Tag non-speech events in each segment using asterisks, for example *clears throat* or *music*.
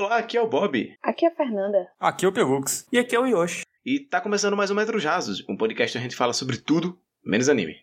Olá, aqui é o Bob. Aqui é a Fernanda. Aqui é o Pelux. E aqui é o Yoshi. E tá começando mais um Metro Jasos, um podcast onde a gente fala sobre tudo, menos anime.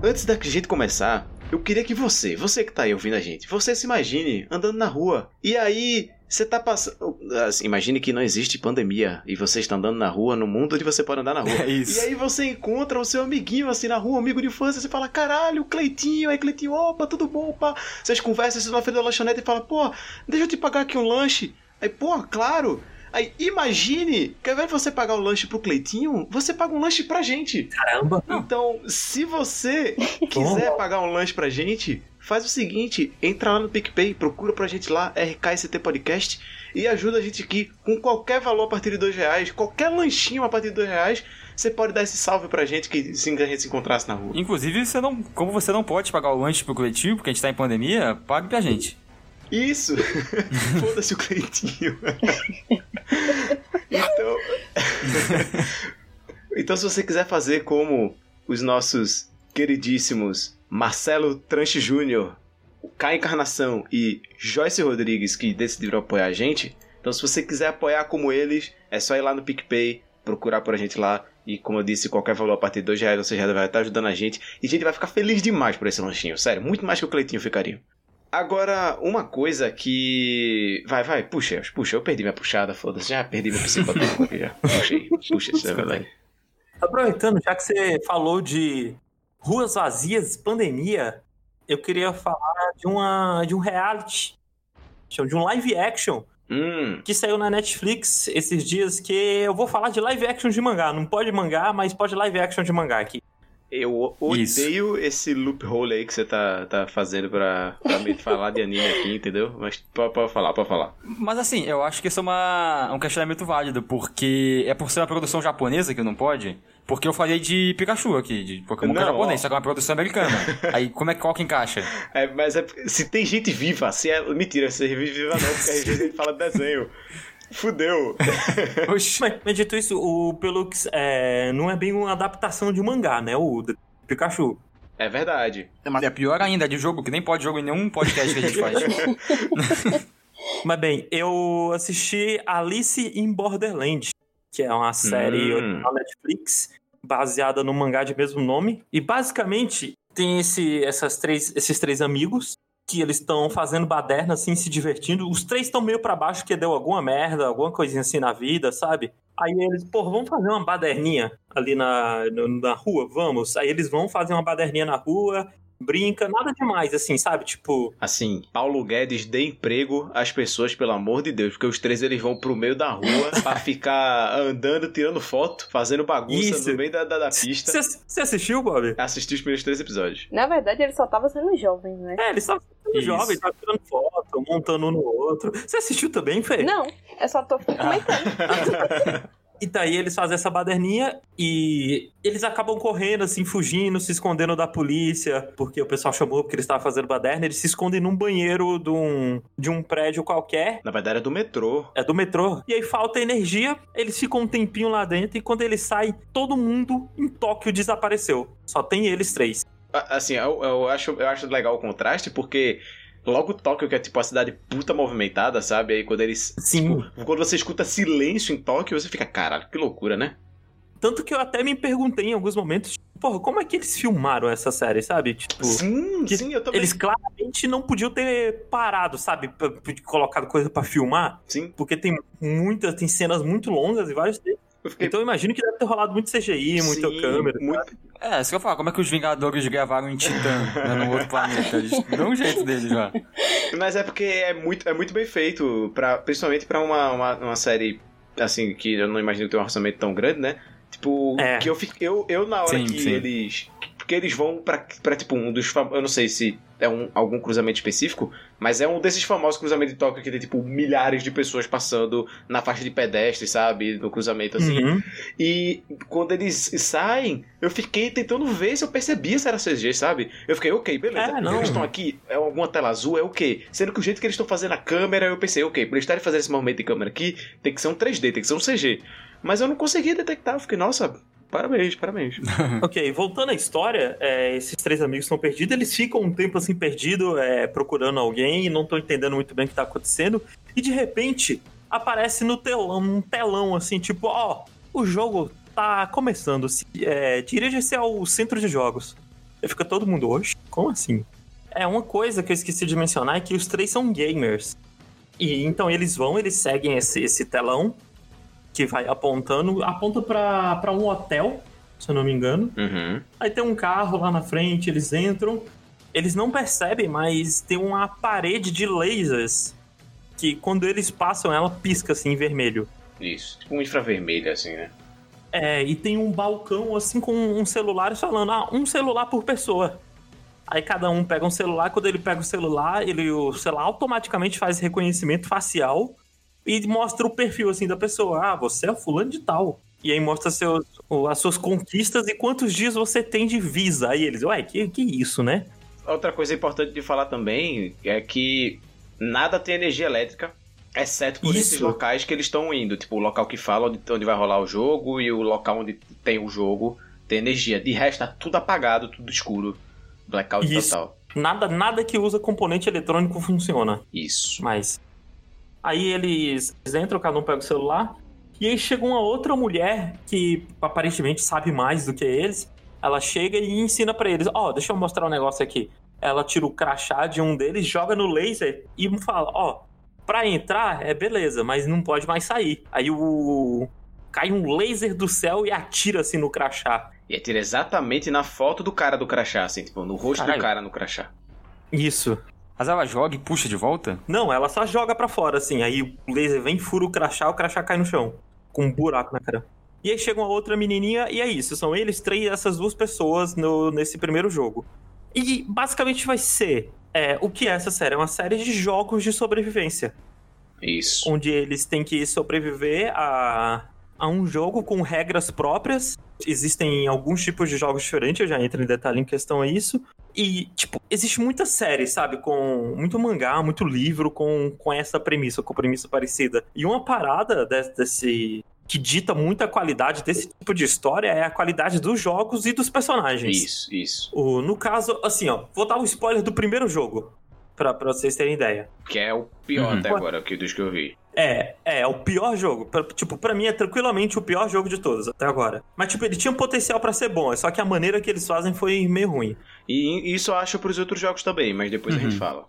Antes da gente começar, eu queria que você, você que tá aí ouvindo a gente, você se imagine andando na rua. E aí, você tá passando. Assim, imagine que não existe pandemia e você está andando na rua, no mundo onde você pode andar na rua. *laughs* É isso. E aí você encontra o seu amiguinho assim na rua, um amigo de infância, você fala, caralho, Cleitinho, aí Cleitinho, opa, tudo bom, pá. Vocês conversam, vocês na frente da lanchonete e falam, pô, deixa eu te pagar aqui um lanche. Aí, pô, claro. Aí, imagine que ao invés de você pagar o lanche pro Cleitinho, você paga um lanche pra gente. Caramba. Então, se você *laughs* quiser pagar um lanche pra gente, faz o seguinte: entra lá no PicPay, procura pra gente lá, RKST Podcast, e ajuda a gente aqui com qualquer valor a partir de dois reais, qualquer lanchinho a partir de dois reais. Você pode dar esse salve pra gente que se a gente se encontrasse na rua. Inclusive, você não, como você não pode pagar o lanche pro coletivo, porque a gente tá em pandemia, pague pra gente. Isso! *laughs* Foda-se o Cleitinho. *laughs* então. *laughs* então, se você quiser fazer como os nossos queridíssimos Marcelo Tranche Júnior, K Encarnação e Joyce Rodrigues, que decidiram apoiar a gente, então se você quiser apoiar como eles, é só ir lá no PicPay, procurar por a gente lá. E como eu disse, qualquer valor a partir de dois reais você já vai estar ajudando a gente. E a gente vai ficar feliz demais por esse lanchinho, sério. Muito mais que o Cleitinho ficaria. Agora, uma coisa que. Vai, vai, puxa, puxa, eu perdi minha puxada, foda-se, já perdi meu psicotécnico aqui já. Puxei, puxa, isso é verdade. Aproveitando, já que você falou de ruas vazias, pandemia, eu queria falar de, uma, de um reality, de um live action, Hum, que saiu na Netflix esses dias, que eu vou falar de live action de mangá. Não pode mangá, mas pode live action de mangá aqui. eu odeio esse loophole aí que você tá, tá fazendo pra, pra me falar de anime aqui, entendeu? Mas pode, pode falar, pode falar. Mas assim, eu acho que isso é uma, um questionamento válido, porque é por ser uma produção japonesa que não pode. Porque eu falei de Pikachu aqui, de Pokémon é Não, japonês, ó. só que é uma produção americana. *laughs* Aí como é que qual que encaixa? É, mas é, se tem gente viva, se é. Mentira, se é viva não, porque às vezes a gente fala desenho. Fudeu. *laughs* Oxi. Mas, mas dito isso, o Pelux é, não é bem uma adaptação de mangá, né? O Pikachu. É verdade. Mas é pior ainda, é de jogo, que nem pode jogo em nenhum podcast que a gente faz. *laughs* Mas bem, eu assisti Alice in Borderland, que é uma série Hum. original Netflix, baseada no mangá de mesmo nome. E basicamente tem esse, essas três, esses três amigos que eles estão fazendo baderna, assim, se divertindo. Os três estão meio pra baixo porque deu alguma merda, alguma coisinha assim na vida, sabe? Aí eles, pô, vamos fazer uma baderninha ali na, na rua, vamos. Aí eles vão fazer uma baderninha na rua, brinca, nada demais, assim, sabe? Tipo, Assim, Paulo Guedes dê emprego às pessoas, pelo amor de Deus, porque os três eles vão pro meio da rua *laughs* pra ficar andando, tirando foto, fazendo bagunça Isso. no meio da, da, da pista. você assistiu, Bob? Assisti os primeiros três episódios. Na verdade, ele só tava sendo jovem, né? É, eles estavam Isso. jovens, estavam tirando foto, montando um no outro. Você assistiu também, Fê? Não, eu só tô comentando. *laughs* E daí eles fazem essa baderninha e eles acabam correndo, assim, fugindo, se escondendo da polícia, porque o pessoal chamou porque eles estavam fazendo baderna. Eles se escondem num banheiro de um, de um prédio qualquer. Na verdade é do metrô. É do metrô. E aí falta energia, eles ficam um tempinho lá dentro e quando eles saem, todo mundo em Tóquio desapareceu. Só tem eles três. Assim, eu, eu, acho, eu acho legal o contraste, porque logo Tóquio, que é tipo a cidade puta movimentada, sabe? Aí quando eles. Sim. Tipo, quando você escuta silêncio em Tóquio, você fica, caralho, que loucura, né? Tanto que eu até me perguntei em alguns momentos, tipo, porra, como é que eles filmaram essa série, sabe? Tipo, Sim, sim, eu também. eles claramente não podiam ter parado, sabe? Colocado coisa pra filmar, Sim, porque tem muitas, tem cenas muito longas e vários. Eu fiquei. Então eu imagino que deve ter rolado muito CGI, muita Sim, câmera. muito- É, isso que eu falo, como é que os Vingadores gravaram em Titã, né, no outro planeta? Eles dão um jeito deles já. Mas é porque é muito, é muito bem feito, pra, principalmente pra uma, uma, uma série, assim, que eu não imagino ter um orçamento tão grande, né? Tipo, É. que eu, fico- eu, eu na hora Sim, que sim. eles... Porque eles vão pra, pra tipo, um dos famosos... Eu não sei se é um, algum cruzamento específico, mas é um desses famosos cruzamentos de Tóquio que tem, tipo, milhares de pessoas passando na faixa de pedestre, sabe? No cruzamento, assim. Uhum. E quando eles saem, eu fiquei tentando ver se eu percebia se era CG, sabe? Eu fiquei, ok, beleza. É, não. Eles estão aqui, é alguma tela azul, é o quê? Sendo que o jeito que eles estão fazendo a câmera, eu pensei, ok, pra eles estarem fazendo esse movimento de câmera aqui, tem que ser um 3D, tem que ser um CG. Mas eu não conseguia detectar, eu fiquei, nossa, Parabéns, parabéns. *laughs* ok, voltando à história, é, esses três amigos estão perdidos, eles ficam um tempo assim perdido, é, procurando alguém e não estão entendendo muito bem o que tá acontecendo. E de repente aparece no telão, um telão assim, tipo, ó, o jogo tá começando. se- É, Dirija-se ao centro de jogos. E fica todo mundo, oxe, como assim? É, uma coisa que eu esqueci de mencionar é que os três são gamers. E então eles vão, eles seguem esse, esse telão que vai apontando, aponta pra, pra um hotel, se eu não me engano. Uhum. Aí tem um carro lá na frente, eles entram. Eles não percebem, mas tem uma parede de lasers que quando eles passam ela pisca assim em vermelho. Isso. Tipo um infravermelho, assim, né? É, e tem um balcão assim com um celular falando, ah, um celular por pessoa. Aí cada um pega um celular, quando ele pega o celular, ele o celular automaticamente faz reconhecimento facial e mostra o perfil assim da pessoa. Ah, você é fulano de tal. E aí mostra seus, as suas conquistas e quantos dias você tem de visa. Aí eles, ué, que, que isso, né? Outra coisa importante de falar também é que nada tem energia elétrica, exceto por esses Isso. locais que eles estão indo. Tipo, o local que fala onde, onde vai rolar o jogo e o local onde tem o jogo tem energia. De resto, tá tudo apagado, tudo escuro. Blackout Isso. total. Nada, nada que usa componente eletrônico funciona. Isso. Mas. Aí eles, eles entram, cada um pega o celular. E aí chega uma outra mulher que aparentemente sabe mais do que eles. Ela chega e ensina pra eles: Ó, deixa eu mostrar um negócio aqui. Ela tira o crachá de um deles, joga no laser e fala: Ó, pra entrar é beleza, mas não pode mais sair. Aí o. Cai um laser do céu e atira assim no crachá. E atira exatamente na foto do cara do crachá, assim, tipo, no rosto Caralho. do cara no crachá. Isso. Mas ela joga e puxa de volta? Não, ela só joga pra fora, assim. Aí o laser vem, fura o crachá, o crachá cai no chão. Com um buraco na cara. E aí chega uma outra menininha, e é isso. São eles três, essas duas pessoas no, nesse primeiro jogo. E basicamente vai ser. É, o que é essa série? É uma série de jogos de sobrevivência. Isso. Onde eles têm que sobreviver a, a um jogo com regras próprias. Existem alguns tipos de jogos diferentes, eu já entro em detalhe em questão a isso. E, tipo, existe muita série, sabe? Com muito mangá, muito livro com, com essa premissa, com premissa parecida. E uma parada desse, desse- que dita muita qualidade desse tipo de história é a qualidade dos jogos e dos personagens. Isso, isso. O, no caso, assim, ó, vou dar um spoiler do primeiro jogo, pra, pra vocês terem ideia. Que é o pior Uhum. até agora que, dos que eu vi. É, é, é o pior jogo. Pra- tipo, pra mim é tranquilamente o pior jogo de todos até agora. Mas, tipo, ele tinha um potencial pra ser bom, é só que a maneira que eles fazem foi meio ruim. E isso eu acho pros outros jogos também, mas depois a Uhum. gente fala.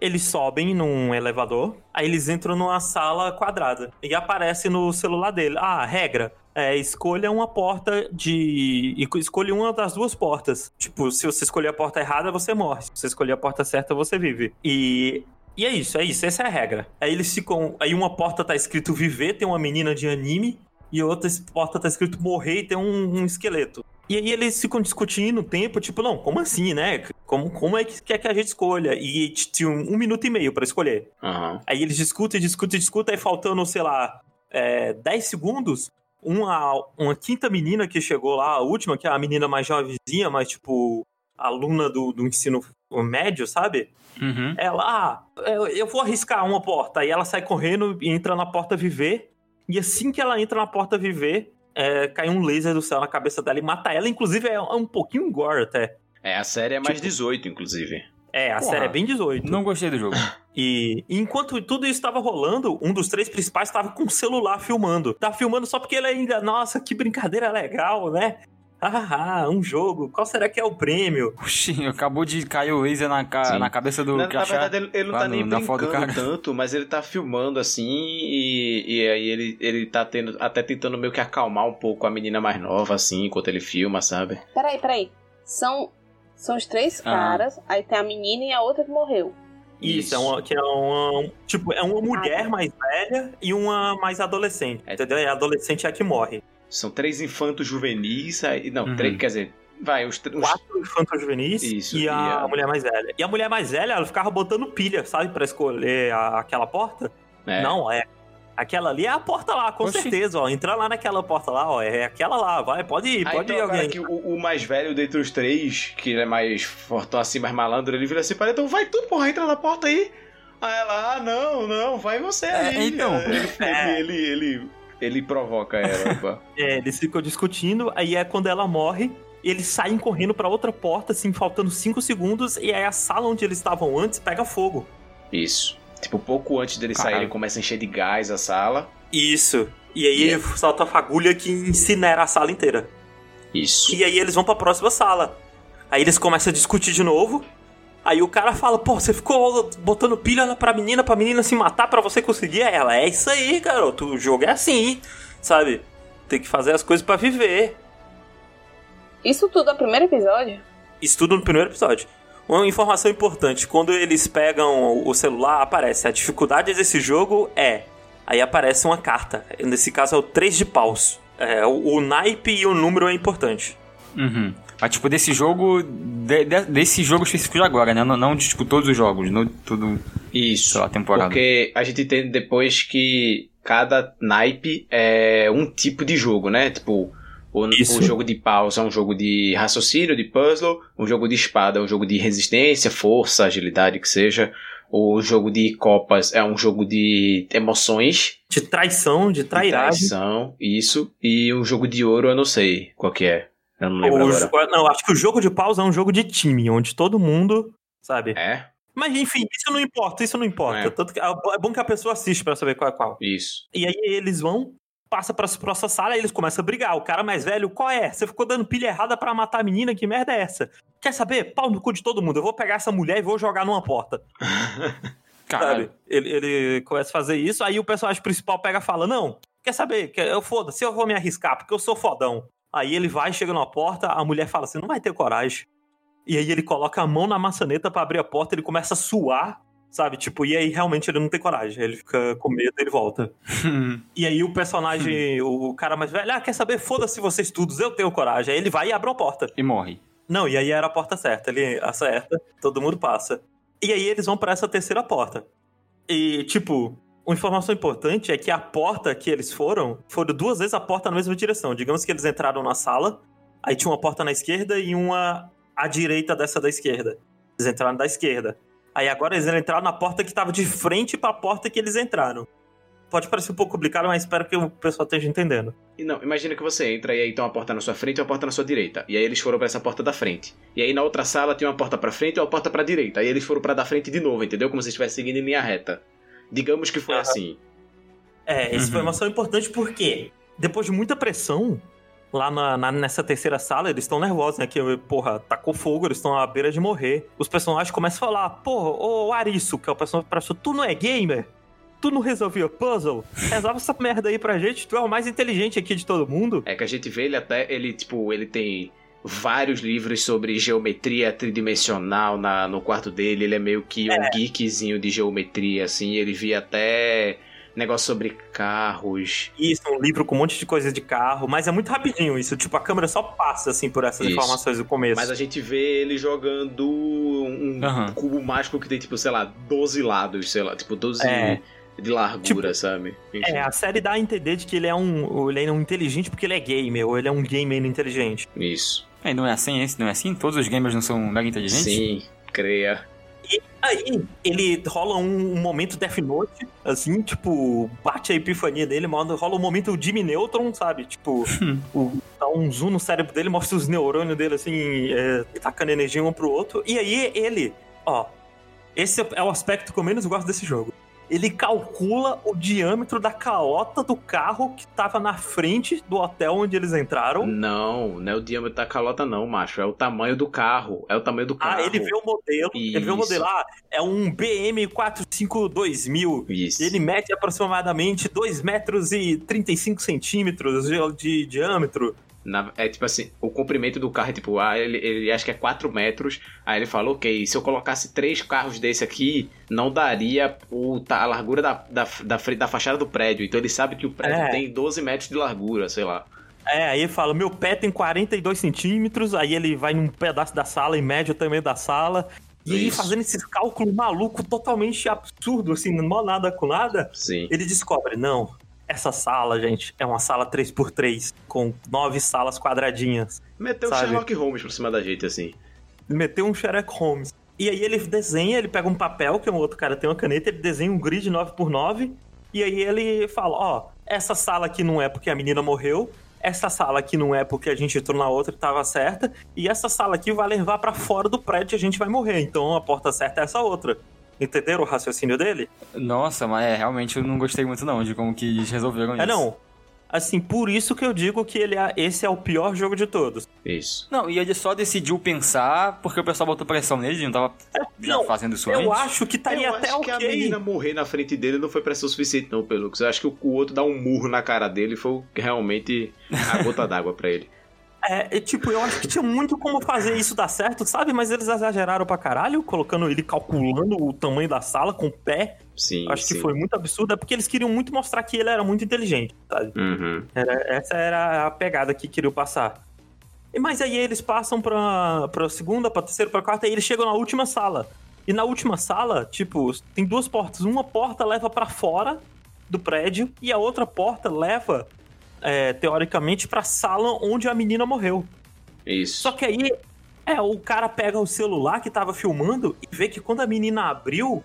Eles sobem num elevador, aí eles entram numa sala quadrada e aparece no celular dele. Ah, regra. É, escolha uma porta de. e Escolha uma das duas portas. Tipo, se você escolher a porta errada, você morre. Se você escolher a porta certa, você vive. E. E é isso, é isso, essa é a regra. Aí eles ficam. Aí uma porta tá escrito viver, tem uma menina de anime, e outra porta tá escrito morrer e tem um, um esqueleto. E aí eles ficam discutindo o tempo, tipo, não, como assim, né? Como, como é que quer que a gente escolha? E tinha um, um minuto e meio pra escolher. Aham. Aí eles discutem, discutem, discutem, aí faltando, sei lá, é, 10 segundos, uma, uma quinta menina que chegou lá, a última, que é a menina mais jovenzinha, mas tipo, aluna do, do ensino médio, sabe? Uhum. Ela, ah, eu, eu vou arriscar uma porta. Aí ela sai correndo e entra na porta viver. E assim que ela entra na porta viver, é, cai um laser do céu na cabeça dela e mata ela. Inclusive, é um pouquinho gore até. É, a série é mais Tipo- 18, inclusive. É, a Porra. série é bem 18. Não gostei do jogo. *laughs* E enquanto tudo isso estava rolando, um dos três principais estava com o celular filmando. Tá filmando só porque ele ainda, nossa, que brincadeira legal, né? Ah, um jogo. Qual será que é o prêmio? Oxi, acabou de cair o laser na, ca- na cabeça do Na, na verdade, ele, ele não tá no- nem brincando *laughs* tanto, mas ele tá filmando assim e, e aí ele, ele tá tendo, até tentando meio que acalmar um pouco a menina mais nova, assim, enquanto ele filma, sabe? Peraí, peraí. São, são os três Ah. caras, aí tem a menina e a outra que morreu. Isso, é uma, que é uma. Tipo, é uma mulher mais velha e uma mais adolescente. É. Entendeu? E a adolescente é a que morre. São três infantos juvenis, aí, não, Uhum. três, quer dizer, vai, os, os Quatro infantos juvenis Isso, e, a, e a- mulher mais velha. E a mulher mais velha, ela ficava botando pilha, sabe, pra escolher a- aquela porta. é, Não, é. Aquela ali é a porta lá, com Oxi. certeza, ó. Entrar lá naquela porta lá, ó. É aquela lá, vai, pode ir, Aí pode ir cara alguém. que o, o mais velho dentre os três, que ele é mais fortão assim, mais malandro, ele vira assim para ele, então vai tu, porra, entra na porta aí. Aí ela, ah, não, não, vai você É, aí. então. *laughs* Ele, É. ele, ele, ele, Ele provoca ela. *laughs* É, eles ficam discutindo, aí é quando ela morre, eles saem correndo pra outra porta, assim, faltando 5 segundos, e aí a sala onde eles estavam antes pega fogo. Isso. Tipo, pouco antes dele sair, Caralho. ele começa a encher de gás a sala. Isso. E aí Yeah. solta a fagulha que incinera a sala inteira. Isso. E aí eles vão pra próxima sala. Aí eles começam a discutir de novo. Aí o cara fala, pô, você ficou botando pilha pra menina, pra menina se matar pra você conseguir? Ela, é isso aí, garoto, o jogo é assim, sabe? Tem que fazer as coisas pra viver. Isso tudo é o primeiro episódio? Isso tudo no primeiro episódio. Uma informação importante, quando eles pegam o celular, aparece a dificuldade desse jogo é... Aí aparece uma carta, nesse caso é o 3 de paus. É, o, o naipe e o número é importante. Uhum. Mas, tipo, desse jogo. de- de- desse jogo específico de agora, né? Não, não de tipo, todos os jogos, não tudo. Isso. Sei lá, temporada. Porque a gente entende depois que cada naipe é um tipo de jogo, né? Tipo, o, o jogo de paus é um jogo de raciocínio, de puzzle. O jogo de espada é um jogo de resistência, força, agilidade, que seja. O jogo de copas é um jogo de emoções, De traição, de de trairagem. traição, isso. E o jogo de ouro eu não sei qual que é. Eu não lembro O agora. jo- não, acho que o jogo de paus é um jogo de time, onde todo mundo, sabe? É? Mas enfim, isso não importa, isso não importa. É. Tanto que é é bom que a pessoa assiste pra saber qual é qual. Isso. E aí eles vão, passa pra próxima sala e eles começam a brigar. O cara mais velho, qual é? Você ficou dando pilha errada pra matar a menina, que merda é essa? Quer saber? Pau no cu de todo mundo. Eu vou pegar essa mulher e vou jogar numa porta. *laughs* Caralho. Sabe? Ele, ele começa a fazer isso, aí o personagem principal pega e fala: Não, quer saber? Eu foda-se, eu vou me arriscar, porque eu sou fodão. Aí ele vai, chega numa porta, a mulher fala assim: não vai ter coragem. E aí ele coloca a mão na maçaneta pra abrir a porta, ele começa a suar, sabe? Tipo, e aí realmente ele não tem coragem. Ele fica com medo e ele volta. *laughs* E aí o personagem, *laughs* o cara mais velho, ah, quer saber? Foda-se vocês todos, eu tenho coragem. Aí ele vai e abre a porta. e morre. Não, e aí era a porta certa. Ele acerta, todo mundo passa. E aí eles vão pra essa terceira porta. E, tipo, uma informação importante é que a porta que eles foram, foram duas vezes a porta na mesma direção. Digamos que eles entraram na sala, aí tinha uma porta na esquerda e uma à direita dessa da esquerda. Eles entraram da esquerda. Aí agora eles entraram na porta que tava de frente pra porta que eles entraram. Pode parecer um pouco complicado, mas espero que o pessoal esteja entendendo. E não, imagina que você entra e aí tem uma porta na sua frente e uma porta na sua direita. E aí eles foram pra essa porta da frente. E aí na outra sala tem uma porta pra frente e uma porta pra direita. Aí eles foram pra da frente de novo, entendeu? Como se estivessem seguindo em linha reta. Digamos que foi assim. É, essa Uhum. informação é importante porque, depois de muita pressão, lá na, na- nessa terceira sala, eles estão nervosos, né? Que, porra, tacou fogo, eles estão à beira de morrer. Os personagens começam a falar, porra, ô Arisso, que é o personagem professor, tu não é gamer? Tu não resolvia puzzle? Resolve essa merda aí pra gente, tu é o mais inteligente aqui de todo mundo. É que a gente vê ele até, ele tipo, ele tem vários livros sobre geometria tridimensional na, no quarto dele. Ele é meio que um geekzinho de geometria, assim. Ele via até negócio sobre carros. Isso, um livro com um monte de coisa de carro, mas é muito rapidinho isso, tipo, a câmera só passa, assim, por essas Isso. informações do começo. Mas a gente vê ele jogando um Aham. cubo mágico que tem, tipo, sei lá, 12 lados, sei lá, tipo, 12 É. de largura, sabe? Enfim. É, a série dá a entender de que ele é um, ele é um inteligente porque ele é gamer, ou ele é um gamer inteligente. Isso. É, não é assim esse? Não é assim? Todos os gamers não são mega inteligentes? Sim, creia. Aí, ele rola um, um momento Death Note, assim, tipo, bate a epifania dele, mano, rola um momento Jimmy Neutron, sabe? Tipo, o, dá um zoom no cérebro dele, mostra os neurônios dele, assim, é, tacando energia um pro outro. E aí, ele, ó, esse é o aspecto que eu menos gosto desse jogo. Ele calcula o diâmetro da calota do carro que tava na frente do hotel onde eles entraram. Não, não é o diâmetro da calota, não, macho. É o tamanho do carro. É o tamanho do carro. Ah, ele vê o modelo, ele vê o Isso. modelo, ah, é um BM 452.000. Isso. Ele mede aproximadamente 2 metros e 35 centímetros de, de diâmetro. Na- é tipo assim, o comprimento do carro é tipo, ah, ele, ele acha que é 4 metros. Aí ele falou, ok, se eu colocasse três carros desse aqui, não daria o, a largura da, da, da, da fachada do prédio. Então ele sabe que o prédio É. tem 12 metros de largura, sei lá. É, aí ele fala, meu pé tem 42 centímetros, aí ele vai num pedaço da sala e mede o tamanho da sala. E Isso. fazendo esses cálculos malucos, totalmente absurdo, assim, não nada com nada, Sim. ele descobre, não, essa sala, gente, é uma sala 3x3, com nove salas quadradinhas. Meteu Sabe? Sherlock Holmes por cima da gente, assim. meteu um Sherlock Holmes. E aí ele desenha, ele pega um papel, que um outro cara tem uma caneta, ele desenha um grid 9x9, e aí ele fala, ó, essa sala aqui não é porque a menina morreu, essa sala aqui não é porque a gente entrou na outra e tava certa, e essa sala aqui vai levar para fora do prédio e a gente vai morrer. Então a porta certa é essa outra. Entenderam o raciocínio dele? Nossa, mas é, realmente eu não gostei muito não de como que eles resolveram isso. É não. Assim, por isso que eu digo que ele é, esse é o pior jogo de todos. Isso. Não, e ele só decidiu pensar porque o pessoal botou pressão nele, ele não tava já não, fazendo isso Eu antes. acho que estaria eu até acho que a ok. menina morrer na frente dele não foi pressão suficiente, não, Pelux. Eu acho que o, outro dar um murro na cara dele foi realmente a gota d'água pra ele. *laughs* É, é, tipo, eu acho que tinha muito como fazer isso dar certo, sabe? Mas eles exageraram pra caralho, colocando ele calculando o tamanho da sala com o pé. Sim. acho sim. que foi muito absurdo, é porque eles queriam muito mostrar que ele era muito inteligente, sabe? Uhum. Era- essa era a pegada que queriam passar. E, mas aí eles passam pra, pra segunda, pra terceira, pra quarta, e eles chegam na última sala. E na última sala, tipo, tem duas portas. Uma porta leva pra fora do prédio e a outra porta leva, é, teoricamente, pra sala onde a menina morreu. Isso. Só que aí, é, o cara pega o celular que tava filmando e vê que quando a menina abriu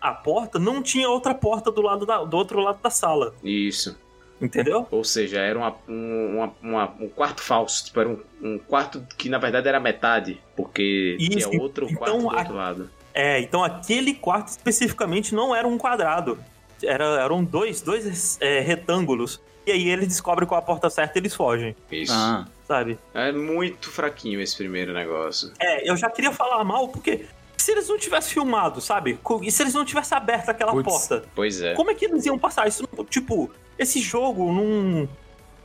a porta, não tinha outra porta do, lado da- do outro lado da sala. Isso. Entendeu? Ou seja, era uma- um, uma- uma- um quarto falso. Tipo, era um, um quarto que na verdade era metade. Porque Isso, tinha outro então quarto do a- outro lado. É, então aquele quarto especificamente não era um quadrado. Era, eram dois, dois é, retângulos. E aí eles descobrem qual a porta certa e eles fogem, Isso. Ah, sabe? É muito fraquinho esse primeiro negócio. É, eu já queria falar mal porque se eles não tivessem filmado, sabe? E se eles não tivessem aberto aquela Putz. porta, Pois é. como é que eles iam passar isso? Tipo, esse jogo não,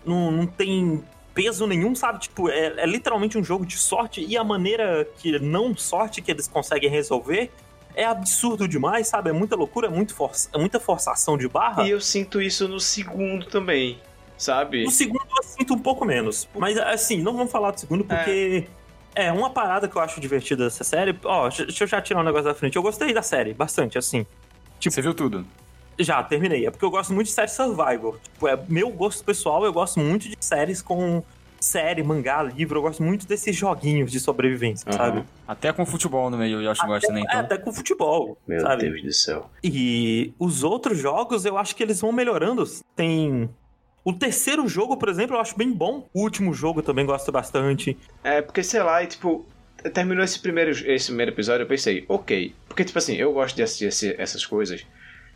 não, não tem peso nenhum, sabe? Tipo, é, é literalmente um jogo de sorte e a maneira que não sorte que eles conseguem resolver é absurdo demais, sabe? É muita loucura, é, muito força, é muita forçação de barra. E eu sinto isso no segundo também. Sabe? No segundo eu sinto um pouco menos. Mas assim, não vamos falar do segundo porque. É, uma parada que eu acho divertida dessa série. Ó, deixa eu já tirar um negócio da frente. Eu gostei da série, bastante, assim. Tipo- você viu tudo. Já, terminei. É porque eu gosto muito de série Survivor. Tipo, é meu gosto pessoal, eu gosto muito de séries com série, mangá, livro. Eu gosto muito desses joguinhos de sobrevivência, Aham. sabe? Até com futebol no meio, eu acho que gosta, né? É, Então. até com futebol, Meu sabe? Deus do céu. E os outros jogos, eu acho que eles vão melhorando. Tem. O terceiro jogo, por exemplo, eu acho bem bom. O último jogo eu também gosto bastante. É, porque sei lá, e, tipo, terminou esse primeiro, esse primeiro episódio, eu pensei, ok. Porque, tipo assim, eu gosto de assistir esse- essas coisas,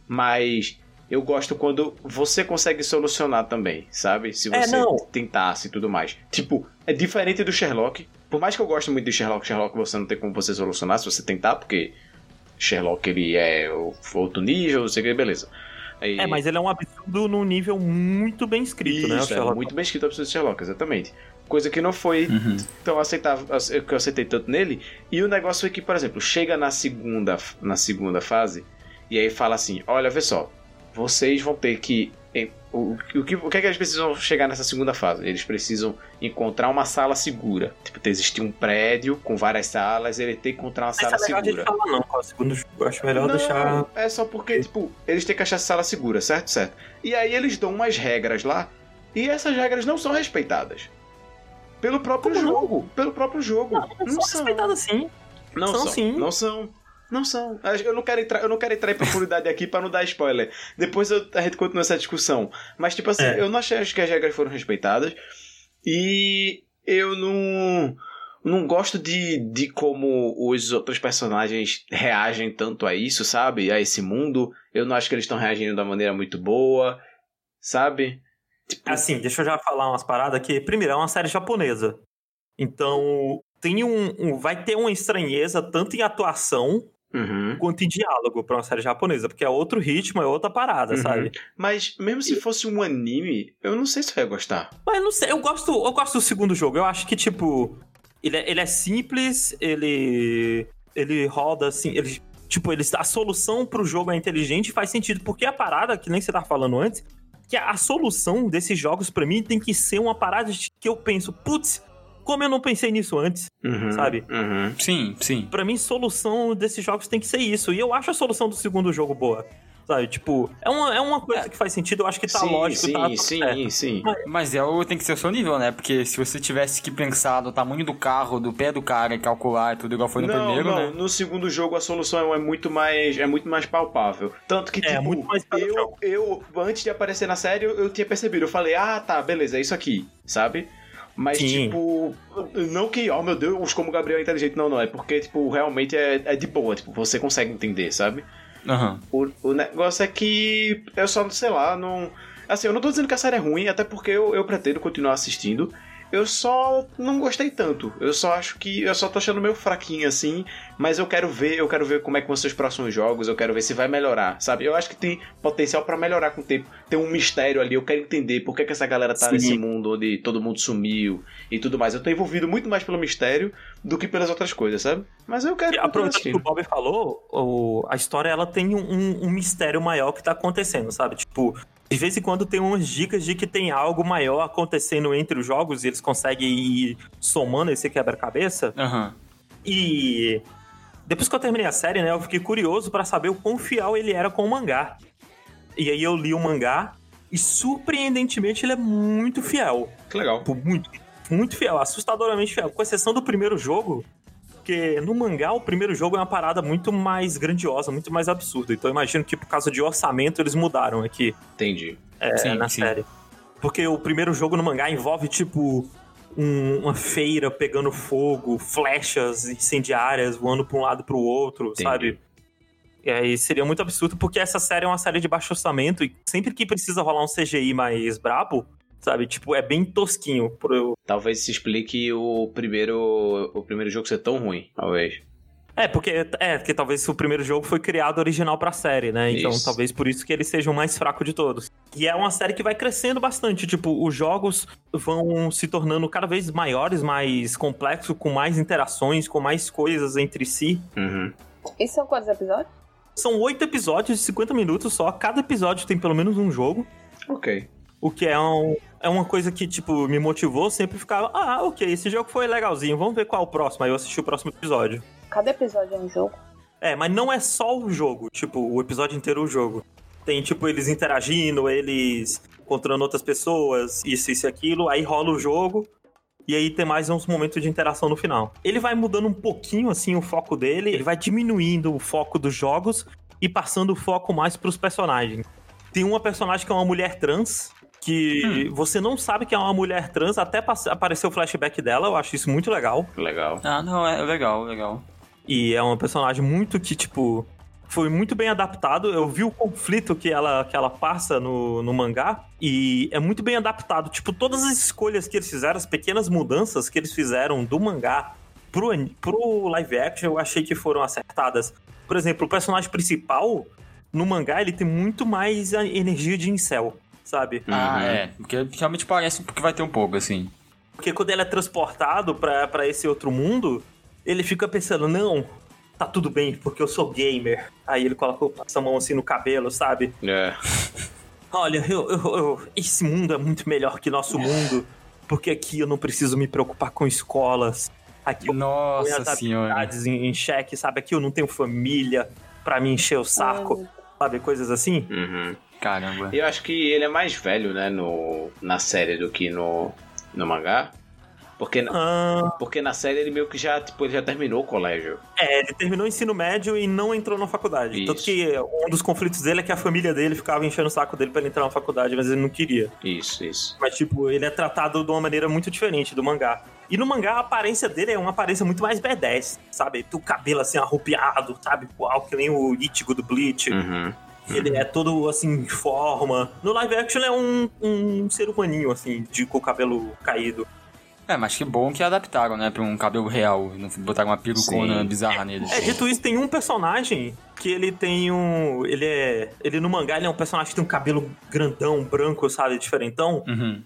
mas eu gosto quando você consegue solucionar também, sabe? Se É, você não. tentasse e tudo mais. Tipo, é diferente do Sherlock. Por mais que eu goste muito de Sherlock, Sherlock você não tem como você solucionar se você tentar, porque Sherlock ele é o- outro nível, não sei o que, beleza. Aí- É, mas ele é um absurdo num nível muito bem escrito, né? o Isso, é Sherlock? muito bem escrito a pessoa de Sherlock, exatamente. Coisa que não foi Uhum. tão aceitável, que eu aceitei tanto nele. E o negócio é que, por exemplo, chega na segunda, na segunda fase e aí fala assim: olha, vê só, vocês vão ter que. em- O, o, que, o que é que eles precisam chegar nessa segunda fase? Eles precisam encontrar uma sala segura. Tipo, ter existir um prédio com várias salas, ele tem que encontrar uma Mas sala é segura. falar não, qual é o segundo jogo. Eu acho melhor Não, deixar... É só porque, tipo, eles têm que achar sala segura, certo? Certo. E aí eles dão umas regras lá, e essas regras não são respeitadas. Pelo próprio Como não? jogo. Pelo próprio jogo. Não, não são respeitados assim. Não São são. sim. Não são. Não são. Eu não quero entrar, eu não quero entrar em profundidade aqui pra não dar spoiler. Depois eu- a gente continua essa discussão. Mas, tipo assim, É. eu não achei que as regras foram respeitadas. E eu não. Não gosto de, de como os outros personagens reagem tanto a isso, sabe? A esse mundo. Eu não acho que eles estão reagindo da maneira muito boa, sabe? Tipo, Assim, deixa eu já falar umas paradas aqui. Primeiro, é uma série japonesa. Então, tem um, um- vai ter uma estranheza tanto em atuação uhum. quanto em diálogo pra uma série japonesa, porque é outro ritmo, é outra parada, Uhum. sabe? Mas mesmo se fosse um anime, eu não sei se eu ia gostar. Mas não sei, eu gosto, eu gosto do segundo jogo. Eu acho que, tipo, ele é, ele é simples, ele. ele roda assim, ele. Tipo, ele, a solução pro jogo é inteligente e faz sentido, porque a parada, que nem você tava falando antes, que a, a solução desses jogos pra mim tem que ser uma parada de que eu penso, putz, como eu não pensei nisso antes, Uhum. sabe? Uhum. Sim, sim. Pra mim, solução desses jogos tem que ser isso. E eu acho a solução do segundo jogo boa. Sabe? Tipo, é uma, é uma coisa que faz sentido, eu acho que tá sim, lógico, sim, tá, tá sim, certo. sim. Mas é o, tem que ser o seu nível, né? Porque se você tivesse que pensar no tamanho do carro, do pé do cara e calcular e tudo igual foi no não, primeiro, não, né? no segundo jogo a solução é muito mais, é muito mais palpável. Tanto que, É, tipo, muito mais eu, eu, antes de aparecer na série, eu, eu tinha percebido. Eu falei, ah, tá, beleza, é isso aqui, sabe? Mas, Sim. tipo, não que, oh meu Deus, como o Gabriel é inteligente. Não, não, é porque, tipo, realmente é, é de boa, tipo, você consegue entender, sabe? Aham. O, o negócio é que eu só, sei lá, não. Assim, eu não tô dizendo que a série é ruim, até porque eu, eu pretendo continuar assistindo. Eu só não gostei tanto. Eu só acho que. Eu só tô achando meio fraquinho assim. Mas eu quero ver, eu quero ver como é que vão ser os próximos jogos. Eu quero ver se vai melhorar, sabe? Eu acho que tem potencial pra melhorar com o tempo. Tem um mistério ali. Eu quero entender por que, que essa galera tá Sim. nesse mundo onde todo mundo sumiu e tudo mais. Eu tô envolvido muito mais pelo mistério do que pelas outras coisas, sabe? Mas eu quero. Aproveitando que o. Bob falou, o- a história ela tem um, um- um mistério maior que tá acontecendo, sabe? Tipo, de vez em quando tem umas dicas de que tem algo maior acontecendo entre os jogos e eles conseguem ir somando esse quebra-cabeça. Aham. E depois que eu terminei a série, né, eu fiquei curioso pra saber o quão fiel ele era com o mangá. E aí eu li o mangá e surpreendentemente ele é muito fiel. Que legal. Muito, muito fiel, assustadoramente fiel. Com exceção do primeiro jogo, porque no mangá o primeiro jogo é uma parada muito mais grandiosa, muito mais absurda. Então eu imagino que por causa de orçamento eles mudaram aqui Entendi. é, Sim, na sim. série. Porque o primeiro jogo no mangá envolve, tipo, um- uma feira pegando fogo, flechas incendiárias voando pra um lado e pro outro, Entendi. sabe? E aí seria muito absurdo, porque essa série é uma série de baixo orçamento e sempre que precisa rolar um CGI mais brabo, sabe? Tipo, é bem tosquinho. Pro... Talvez se explique o primeiro, o primeiro jogo ser tão ruim, talvez. É, porque é, porque talvez o primeiro jogo foi criado original pra série, né? Então Isso. talvez por isso que ele seja o mais fraco de todos. E é uma série que vai crescendo bastante, tipo, os jogos vão se tornando cada vez maiores, mais complexos, com mais interações, com mais coisas entre si. Uhum. E são quantos episódios? São oito episódios de 50 minutos só, cada episódio tem pelo menos um jogo. Ok. O que é, um, é uma coisa que, tipo, me motivou sempre ficava, ah, ok, esse jogo foi legalzinho, vamos ver qual é o próximo. Aí eu assisti o próximo episódio. Cada episódio é um jogo. É, mas não é só o jogo, tipo, o episódio inteiro é o jogo. Tem, tipo, eles interagindo, eles encontrando outras pessoas, isso, isso e aquilo, aí rola o jogo, e aí tem mais uns momentos de interação no final. Ele vai mudando um pouquinho, assim, o foco dele, ele vai diminuindo o foco dos jogos e passando o foco mais pros personagens. Tem uma personagem que é uma mulher trans, que você não sabe que é uma mulher trans até aparecer o flashback dela, eu acho isso muito legal. Legal. Ah, não, é legal, legal. E é uma personagem muito que, tipo, foi muito bem adaptado. Eu vi o conflito que ela, que ela passa no, no mangá e é muito bem adaptado. Tipo, todas as escolhas que eles fizeram, as pequenas mudanças que eles fizeram do mangá pro, pro live action, eu achei que foram acertadas. Por exemplo, o personagem principal, no mangá, ele tem muito mais a energia de incel, sabe? Ah, Uhum. é. Porque realmente parece que vai ter um pouco, assim. Porque quando ele é transportado pra, pra esse outro mundo, ele fica pensando, não, tá tudo bem, porque eu sou gamer. Aí ele coloca passa a mão assim no cabelo, sabe? É. *laughs* Olha, eu, eu- eu- esse mundo é muito melhor que nosso mundo, porque aqui eu não preciso me preocupar com escolas. Aqui eu Nossa as habilidades em, em xeque, sabe? Aqui eu não tenho família pra me encher o saco, sabe? Coisas assim. Uhum. Caramba. E eu acho que ele é mais velho, né, no, na série do que no, no mangá. Porque, Ah, porque na série ele meio que já, tipo, ele já terminou o colégio. é, ele terminou o ensino médio e não entrou na faculdade. Tanto Isso. que um dos conflitos dele é que a família dele ficava enchendo o saco dele pra ele entrar na faculdade, mas ele não queria. Isso, isso. Mas, tipo, ele é tratado de uma maneira muito diferente do mangá. E no mangá, a aparência dele é uma aparência muito mais B10, sabe? Do cabelo, assim, arrupiado, sabe? Igual que nem o Ichigo do Bleach. Uhum. Ele é todo, assim, de forma. No live action é um, um ser humaninho, assim, de, com o cabelo caído. É, mas que bom que adaptaram, né, pra um cabelo real. Não botaram uma perucona Sim. bizarra nele. É, dito isso, tem um personagem que ele tem um... Ele é... Ele no mangá, ele é um personagem que tem um cabelo grandão, branco, sabe? Diferentão. Uhum.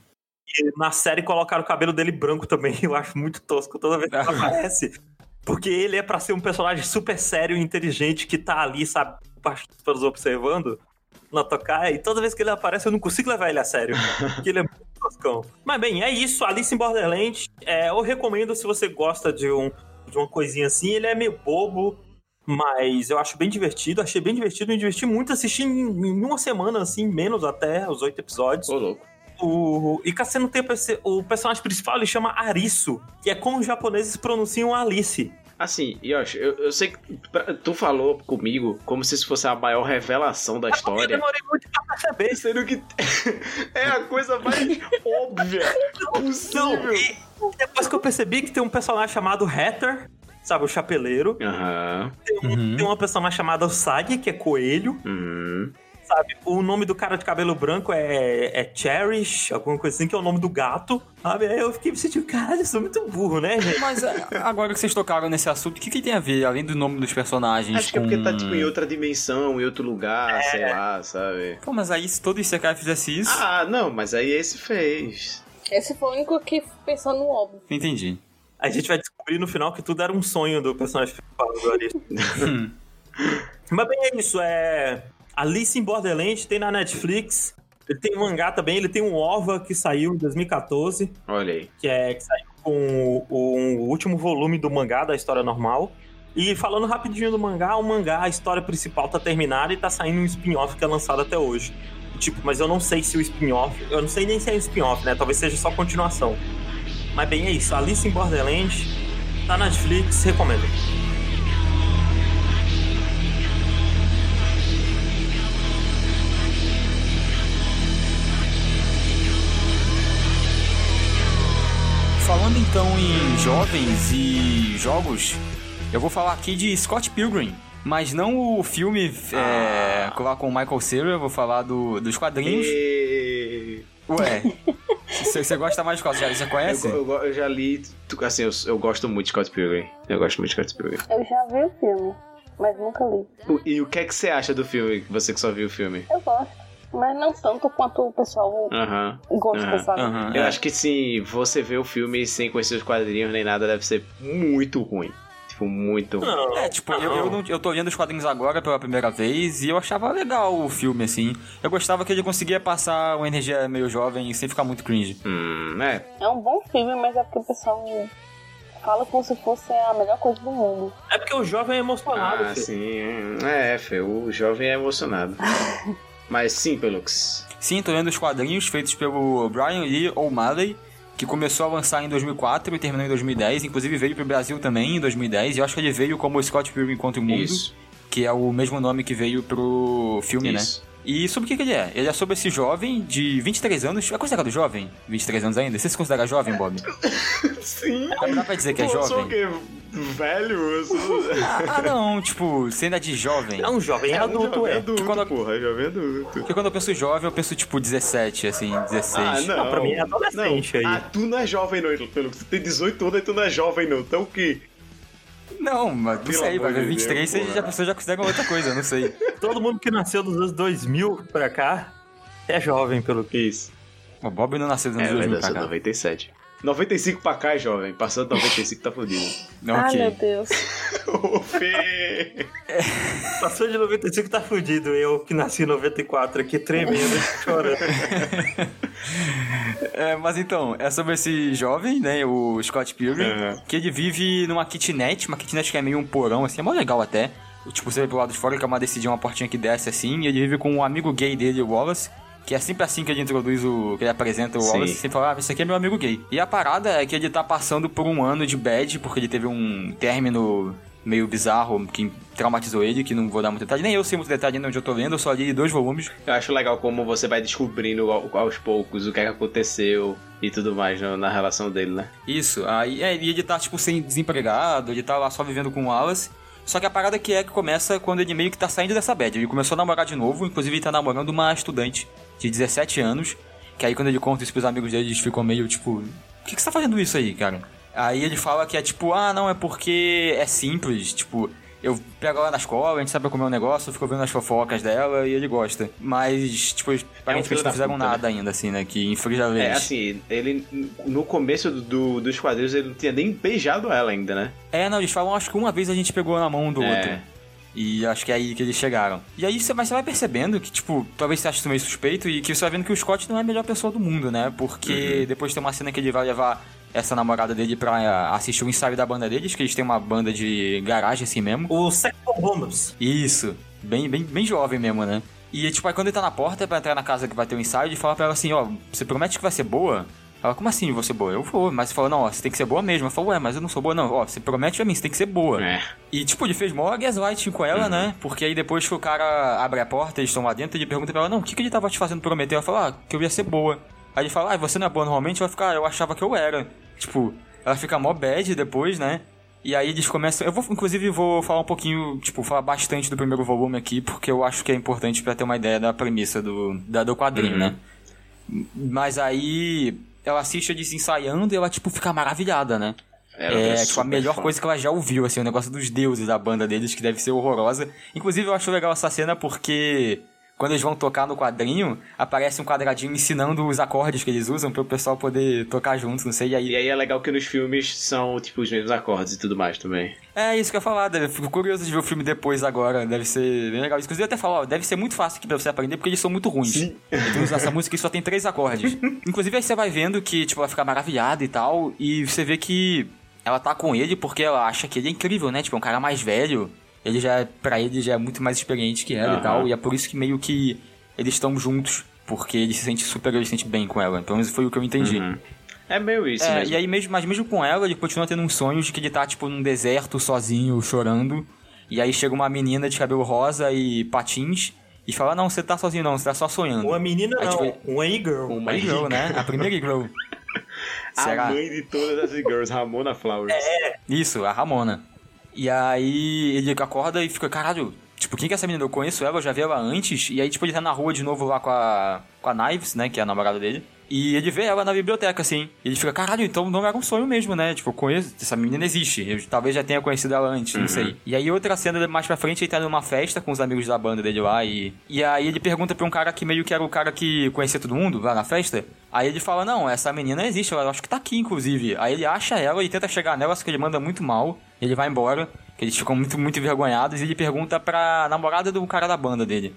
E na série colocaram o cabelo dele branco também. *laughs* Eu acho muito tosco toda vez que ele *laughs* aparece. Porque ele é pra ser um personagem super sério e inteligente que tá ali, sabe, para observando na tocar. E toda vez que ele aparece, eu não consigo levar ele a sério. *laughs* porque ele é muito toscão. Mas bem, é isso. Alice em Borderland. É, eu recomendo se você gosta de, um, de uma coisinha assim. Ele é meio bobo. Mas eu acho bem divertido, achei bem divertido, me diverti muito assistindo em, em uma semana, assim, menos até, os oito episódios. Ô, louco. O, e Cassino tem o personagem principal, ele chama Arisu, que é como os japoneses pronunciam Alice. Assim, Yoshi, eu, eu sei que pra- tu falou comigo como se isso fosse a maior revelação da Eu história. demorei muito pra perceber. Sendo que *laughs* é a coisa mais óbvia Não, possível. e depois que eu percebi que tem um personagem chamado Hatter, sabe, o chapeleiro. Aham. Tem, um- Uhum. tem uma personagem chamada Usagi, que é coelho, Uhum. Sabe? O nome do cara de cabelo branco é, é Cherish, alguma coisa assim, que é o nome do gato, sabe? Aí eu fiquei me sentindo, caralho, eu sou muito burro, né, gente? Mas é, agora que vocês tocaram nesse assunto, o que, que tem a ver, além do nome dos personagens? Acho que é com... porque tá tipo em outra dimensão, em outro lugar, sei lá, sabe? Pô, mas aí se todo Isekai fizesse isso. Ah, não, mas aí esse fez. Esse foi o único que pensou no óbvio. Entendi. A gente vai descobrir no final que tudo era um sonho do personagem principal do. *laughs* Mas bem, é isso. É... Alice in Borderland tem na Netflix. Ele tem um mangá também, ele tem um OVA que saiu em 2014, Olha aí. que é que saiu com o, o último volume do mangá da história normal. E falando rapidinho do mangá, o mangá, a história principal tá terminada e tá saindo um spin-off que é lançado até hoje. Tipo, mas eu não sei se o spin-off. Eu não sei nem se é um spin-off, né? Talvez seja só continuação. Mas bem, é isso. Alice in Borderland tá na Netflix, recomendo. Então em jovens e jogos, eu vou falar aqui de Scott Pilgrim. Mas não o filme é, lá com o Michael Cera, eu vou falar do, dos quadrinhos. E... Ué, você gosta mais de qual? Eu, conhece? eu, go- eu já li, tu- assim, eu, eu gosto muito de Scott Pilgrim. Eu gosto muito de Scott Pilgrim. Eu já vi o filme, mas nunca li. O- E o que é que você acha do filme, você que só viu o filme? Eu gosto, mas não tanto quanto o pessoal Aham. gosta, Aham. sabe? Aham, Eu é. acho que se você vê o filme sem conhecer os quadrinhos nem nada, deve ser muito ruim. Tipo, muito ruim. Não, É, tipo, eu, eu, não- eu tô lendo os quadrinhos agora pela primeira vez e eu achava legal o filme, assim. Eu gostava que ele conseguia passar uma energia meio jovem sem ficar muito cringe. Hum, é. É um bom filme, mas é porque o pessoal fala como se fosse a melhor coisa do mundo. É porque o jovem é emocionado. Ah, filho. sim. É, Fê, o jovem é emocionado. *laughs* Mas sim, Pelux. Sim, tô lendo os quadrinhos feitos pelo Brian Lee O'Malley, que começou a lançar em 2004 e terminou em 2010. Inclusive veio pro Brasil também em 2010. E eu acho que ele veio como Scott Pilgrim contra o Mundo, Isso. que é o mesmo nome que veio pro filme, né? E sobre o que, que ele é? Ele é sobre esse jovem de 23 anos. É considerado jovem? 23 anos ainda? Você se considera jovem, Bob? *laughs* Sim. Dá pra dizer que é Pô, eu sou o jovem? quê? Velho? Sou... Ah, ah, não, tipo, você ainda é de jovem. É um jovem É um adulto, jovem é. adulto, Quando- porra. Jovem adulto. Porque quando eu penso jovem, eu penso tipo 17, assim, 16. Ah, não. Não, pra mim é adolescente não. aí. Ah, tu não é jovem não, Pelux. Você tem 18 anos e tu não é jovem não. Então o quê? Não, mas não Pelo sei, vai ver de 23, Deus, você porra. já, a pessoa já considera outra coisa, não sei. *laughs* Todo mundo que nasceu dos anos 2000 pra cá é jovem, pelo que. Isso. O Bob não nasceu nos É, anos 2000 verdade, pra sou cá. 97. 95 pra cá jovem. Passando 95 tá fodido. Não, Ah, ok. meu Deus. *laughs* Ô, Fê! Passou de 95 tá fudido. Eu que nasci em 94 aqui tremendo, *laughs* chorando. *laughs* É, mas então, é sobre esse jovem, né, o Scott Pilgrim, Uhum. que ele vive numa kitnet, uma kitnet que é meio um porão, assim, é mó legal até. Tipo, você vê pro lado de fora que é uma descidinha, uma portinha que desce assim, e ele vive com um amigo gay dele, o Wallace, que é sempre assim que ele introduz o. que ele apresenta o Sim. Wallace, sempre fala, ah, esse aqui é meu amigo gay. E a parada é que ele tá passando por um ano de bad, porque ele teve um término meio bizarro que traumatizou ele, que não vou dar muito detalhe. Nem eu sei muito detalhe ainda onde eu tô lendo, eu só li dois volumes. Eu acho legal como você vai descobrindo ao- aos poucos o que, é que aconteceu e tudo mais na, na relação dele, né? Isso, aí é, ele tá, tipo, sem desempregado, ele tá lá só vivendo com o Wallace. Só que a parada que é que começa quando ele meio que tá saindo dessa bad. Ele começou a namorar de novo, inclusive ele tá namorando uma estudante de 17 anos. Que aí quando ele conta isso pros amigos dele, eles ficam meio tipo: Por que, que você tá fazendo isso aí, cara? Aí ele fala que é tipo: Ah, não, é porque é simples, tipo. Eu pego ela na escola, a gente sabe comer um negócio, eu fico vendo as fofocas dela e ele gosta. Mas, tipo, aparentemente filho não da fizeram puta, né? nada ainda, assim, né? Que infringe a lei. É, assim, ele no começo do, dos quadrinhos ele não tinha nem beijado ela ainda, né? É, não, eles falam, acho que uma vez a gente pegou na mão um do É. outro. E acho que é aí que eles chegaram. E aí você, mas você vai percebendo que, tipo, talvez você ache isso meio suspeito e que você vai vendo que o Scott não é a melhor pessoa do mundo, né? Porque Uhum. depois tem uma cena que ele vai levar essa namorada dele pra assistir o ensaio da banda deles, que eles têm uma banda de garagem assim mesmo. O Sexton Bombers. Isso, bem, bem, bem jovem mesmo, né? E tipo, aí quando ele tá na porta pra entrar na casa que vai ter o ensaio, ele fala pra ela assim, ó, você promete que vai ser boa? Ela, como assim você boa? Eu vou, mas falou, não, ó, você tem que ser boa mesmo. Eu falei, ué, mas eu não sou boa, não. Ó, você promete pra mim, você tem que ser boa. É. E, tipo, ele fez mó gaslighting com ela, né? Porque aí depois que o cara abre a porta, eles estão lá dentro, ele pergunta pra ela, não, o que, que ele tava te fazendo prometer? Ela fala, ah, que eu ia ser boa. Aí ele fala, ah, você não é boa normalmente? Ela fica, ah, eu achava que eu era. Tipo, ela fica mó bad depois, né? E aí eles começam. Eu vou, inclusive, vou falar um pouquinho, tipo, falar bastante do primeiro volume aqui, porque eu acho que é importante pra ter uma ideia da premissa do, da, do quadrinho, Uhum. né? Mas aí ela assiste eles ensaiando e ela, tipo, fica maravilhada, né? Ela é, tipo, a melhor fã. coisa que ela já ouviu, assim, o negócio dos deuses da banda deles, que deve ser horrorosa. Inclusive, eu acho legal essa cena porque quando eles vão tocar no quadrinho, aparece um quadradinho ensinando os acordes que eles usam para o pessoal poder tocar juntos, não sei, e aí... E aí é legal que nos filmes são, tipo, os mesmos acordes e tudo mais também. É isso que eu ia falar, deve- fico curioso de ver o filme depois agora, deve ser bem legal. Inclusive, eu até falar, ó, deve ser muito fácil aqui pra você aprender, porque eles são muito ruins. Sim. Então, essa música só tem três acordes. Inclusive, aí você vai vendo que, tipo, ela fica maravilhada e tal, e você vê que ela tá com ele porque ela acha que ele é incrível, né? Tipo, é um cara mais velho, ele já, pra ele, já é muito mais experiente que ela Aham. e tal, e é por isso que meio que eles estão juntos, porque ele se sente super, ele se sente bem com ela. Então, isso foi o que eu entendi. Uhum. É meio isso É, mesmo. e aí mesmo, mas mesmo com ela, ele continua tendo uns sonhos de que ele tá, tipo, num deserto, sozinho, chorando. E aí chega uma menina de cabelo rosa e patins e fala, não, você tá sozinho não, você tá só sonhando. Uma menina Aí, não, tipo, uma e-girl. Uma A girl, né? A primeira girl. *laughs* A Será? mãe de todas as girls, Ramona Flowers. Isso, a Ramona. E aí ele acorda e fica, caralho, tipo, quem que é essa menina? Eu conheço ela, eu já vi ela antes. E aí, tipo, ele tá na rua de novo lá com a, com a Knives, né, que é a namorada dele. E ele vê ela na biblioteca, assim. E ele fica, caralho, então não era um sonho mesmo, né? Tipo, eu conheço, essa menina existe. Eu talvez já tenha conhecido ela antes, não sei. E aí outra cena mais pra frente, ele tá numa festa com os amigos da banda dele lá e... E aí ele pergunta pra um cara que meio que era o cara que conhecia todo mundo lá na festa. Aí ele fala, não, essa menina existe, eu acho que tá aqui, inclusive. Aí ele acha ela e tenta chegar nela, só que ele manda muito mal. Ele vai embora, que eles ficam muito, muito envergonhados. E ele pergunta pra namorada do cara da banda dele.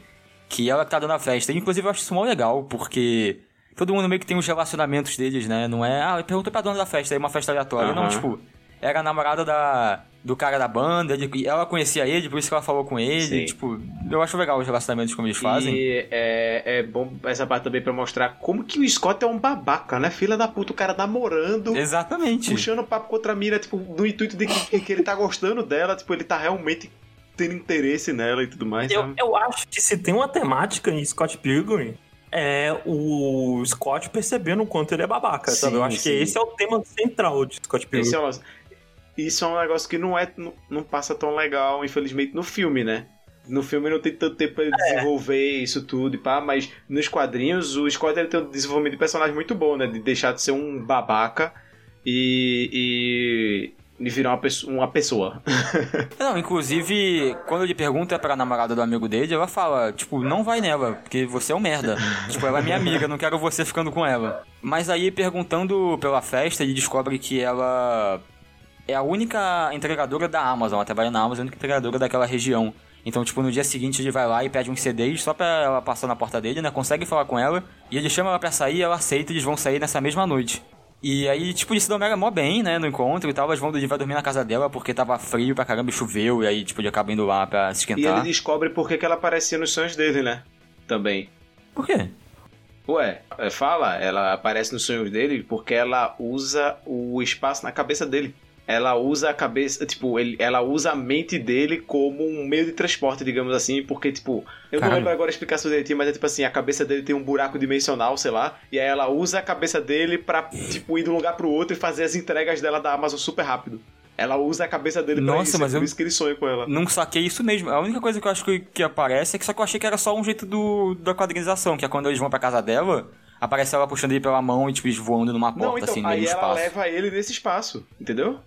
Que ela que tá dando a festa. E, inclusive eu acho isso mó legal, porque... Todo mundo meio que tem os relacionamentos deles, né? Não é, ah, pergunta pra dona da festa, aí uma festa aleatória. Não, Aham. tipo, era a namorada da, do cara da banda, ele- ela conhecia ele, por isso que ela falou com ele. Sim. Tipo, eu acho legal os relacionamentos como eles fazem. E é, é bom essa parte também pra mostrar como que o Scott é um babaca, né? Filha da puta, o cara namorando, Exatamente. puxando papo contra a mira, tipo, no intuito de que, que ele tá gostando dela, tipo, ele tá realmente tendo interesse nela e tudo mais. Eu, sabe? eu acho que se tem uma temática em Scott Pilgrim, é o Scott percebendo o quanto ele é babaca, sabe? Eu Sim, acho que sim. esse é o tema central de Scott Pilgrim. Esse é. Isso é um negócio que não, é, não, não passa tão legal, infelizmente, no filme, né? No filme não tem tanto tempo pra ele desenvolver isso tudo e pá, mas nos quadrinhos o Scott ele tem um desenvolvimento de personagem muito bom, né? De deixar de ser um babaca e, e, e virar uma pessoa. Uma pessoa. *laughs* Não, inclusive, quando ele pergunta pra namorada do amigo dele, ela fala, tipo, não vai nela, porque você é um merda. *laughs* tipo, ela é minha amiga, não quero você ficando com ela. Mas aí, perguntando pela festa, ele descobre que ela é a única entregadora da Amazon, ela trabalha na Amazon, a única entregadora daquela região. Então, tipo, no dia seguinte ele vai lá e pede uns CDs só pra ela passar na porta dele, né? Consegue falar com ela. E ele chama ela pra sair, ela aceita e eles vão sair nessa mesma noite. E aí, tipo, eles se dão mega mó bem, né? No encontro e tal. Elas vão, ele vai dormir na casa dela porque tava frio pra caramba e choveu. E aí, tipo, ele acaba indo lá pra se E ele esquentar. descobre por que, que ela aparecia nos sonhos dele, né? Também. Por quê? Ué, fala, ela aparece nos sonhos dele porque ela usa o espaço na cabeça dele. Ela usa a cabeça, tipo, ele, ela usa a mente dele como um meio de transporte, digamos assim, porque, tipo, eu não Caralho. lembro agora a explicação direitinho, mas é tipo assim, a cabeça dele tem um buraco dimensional, sei lá, e aí ela usa a cabeça dele pra, tipo, ir de um lugar pro outro e fazer as entregas dela da Amazon super rápido. Ela usa a cabeça dele pra Nossa, isso, mas é por eu- isso que ele sonha com ela. Não saquei isso mesmo. A única coisa que eu acho que, que aparece é que só que eu achei que era só um jeito do, da quadrinização, que é quando eles vão pra casa dela, aparece ela puxando ele pela mão e, tipo, voando numa porta, Não, então, assim, no meio aí ela espaço. leva ele nesse espaço, entendeu?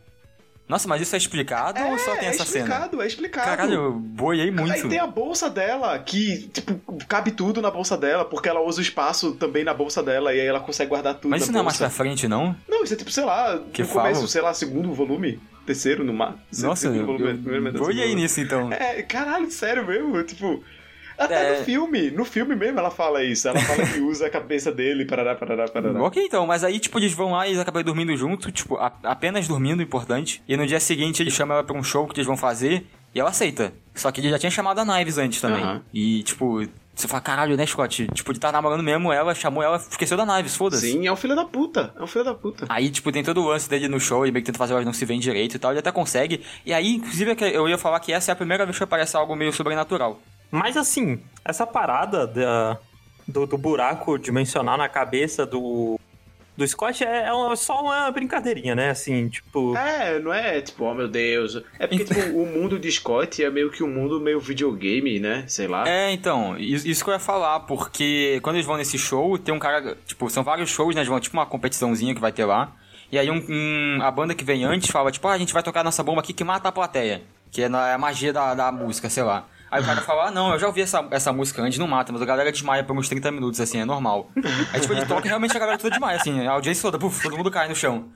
Nossa, mas isso é explicado ou só tem é essa cena? explicado, é explicado. Caralho, eu boiei Aí muito. tem a bolsa dela, que, tipo, cabe tudo na bolsa dela, porque ela usa o espaço também na bolsa dela, e aí ela consegue guardar tudo Mas isso não é mais bolsa. pra frente, não? Não, isso é tipo, sei lá, Que no começo, falam? sei lá, segundo volume, terceiro, no máximo. Nossa, segundo eu, volume, eu primeiro, metade, boiei nisso, então. É, caralho, sério mesmo, tipo... Até É. no filme, no filme mesmo ela fala isso. Ela fala que *laughs* usa a cabeça dele, parará, parará, parará. Ok, então, mas aí, tipo, eles vão lá e eles acabam dormindo junto, tipo, a- apenas dormindo, importante. E no dia seguinte ele chama ela pra um show que eles vão fazer e ela aceita. Só que ele já tinha chamado a Knives antes também. Aham. E, tipo, você fala, caralho, né, Scott? Tipo, ele tá namorando mesmo ela, chamou ela, esqueceu da Knives, foda-se. Sim, é um filho da puta. É um filho da puta. Aí, tipo, tem todo o lance dele no show, ele meio que tenta fazer elas não se veem direito e tal, ele até consegue. E aí, inclusive, é eu ia falar que essa é a primeira vez que aparece algo meio sobrenatural. Mas assim, essa parada da- do, do buraco dimensional na cabeça do, do Scott é, é uma- só uma brincadeirinha, né? Assim, tipo. É, não é tipo, oh meu Deus. É porque, tipo, o mundo de Scott é meio que um mundo meio videogame, né? Sei lá. É, então, isso que eu ia falar, porque quando eles vão nesse show, tem um cara. Tipo, são vários shows, né? Eles vão, tipo, uma competiçãozinha que vai ter lá. E aí um, um- a banda que vem antes fala, tipo, ah, a gente vai tocar nossa bomba aqui que mata a plateia. Que é é a magia da, da música, sei lá. Aí o cara fala, ah, não, eu já ouvi essa, essa música antes, não mata, mas a galera desmaia por uns 30 minutos, assim, é normal. Aí, tipo, ele toca e realmente a galera toda desmaia, assim, a audiência toda, puf, todo mundo cai no chão.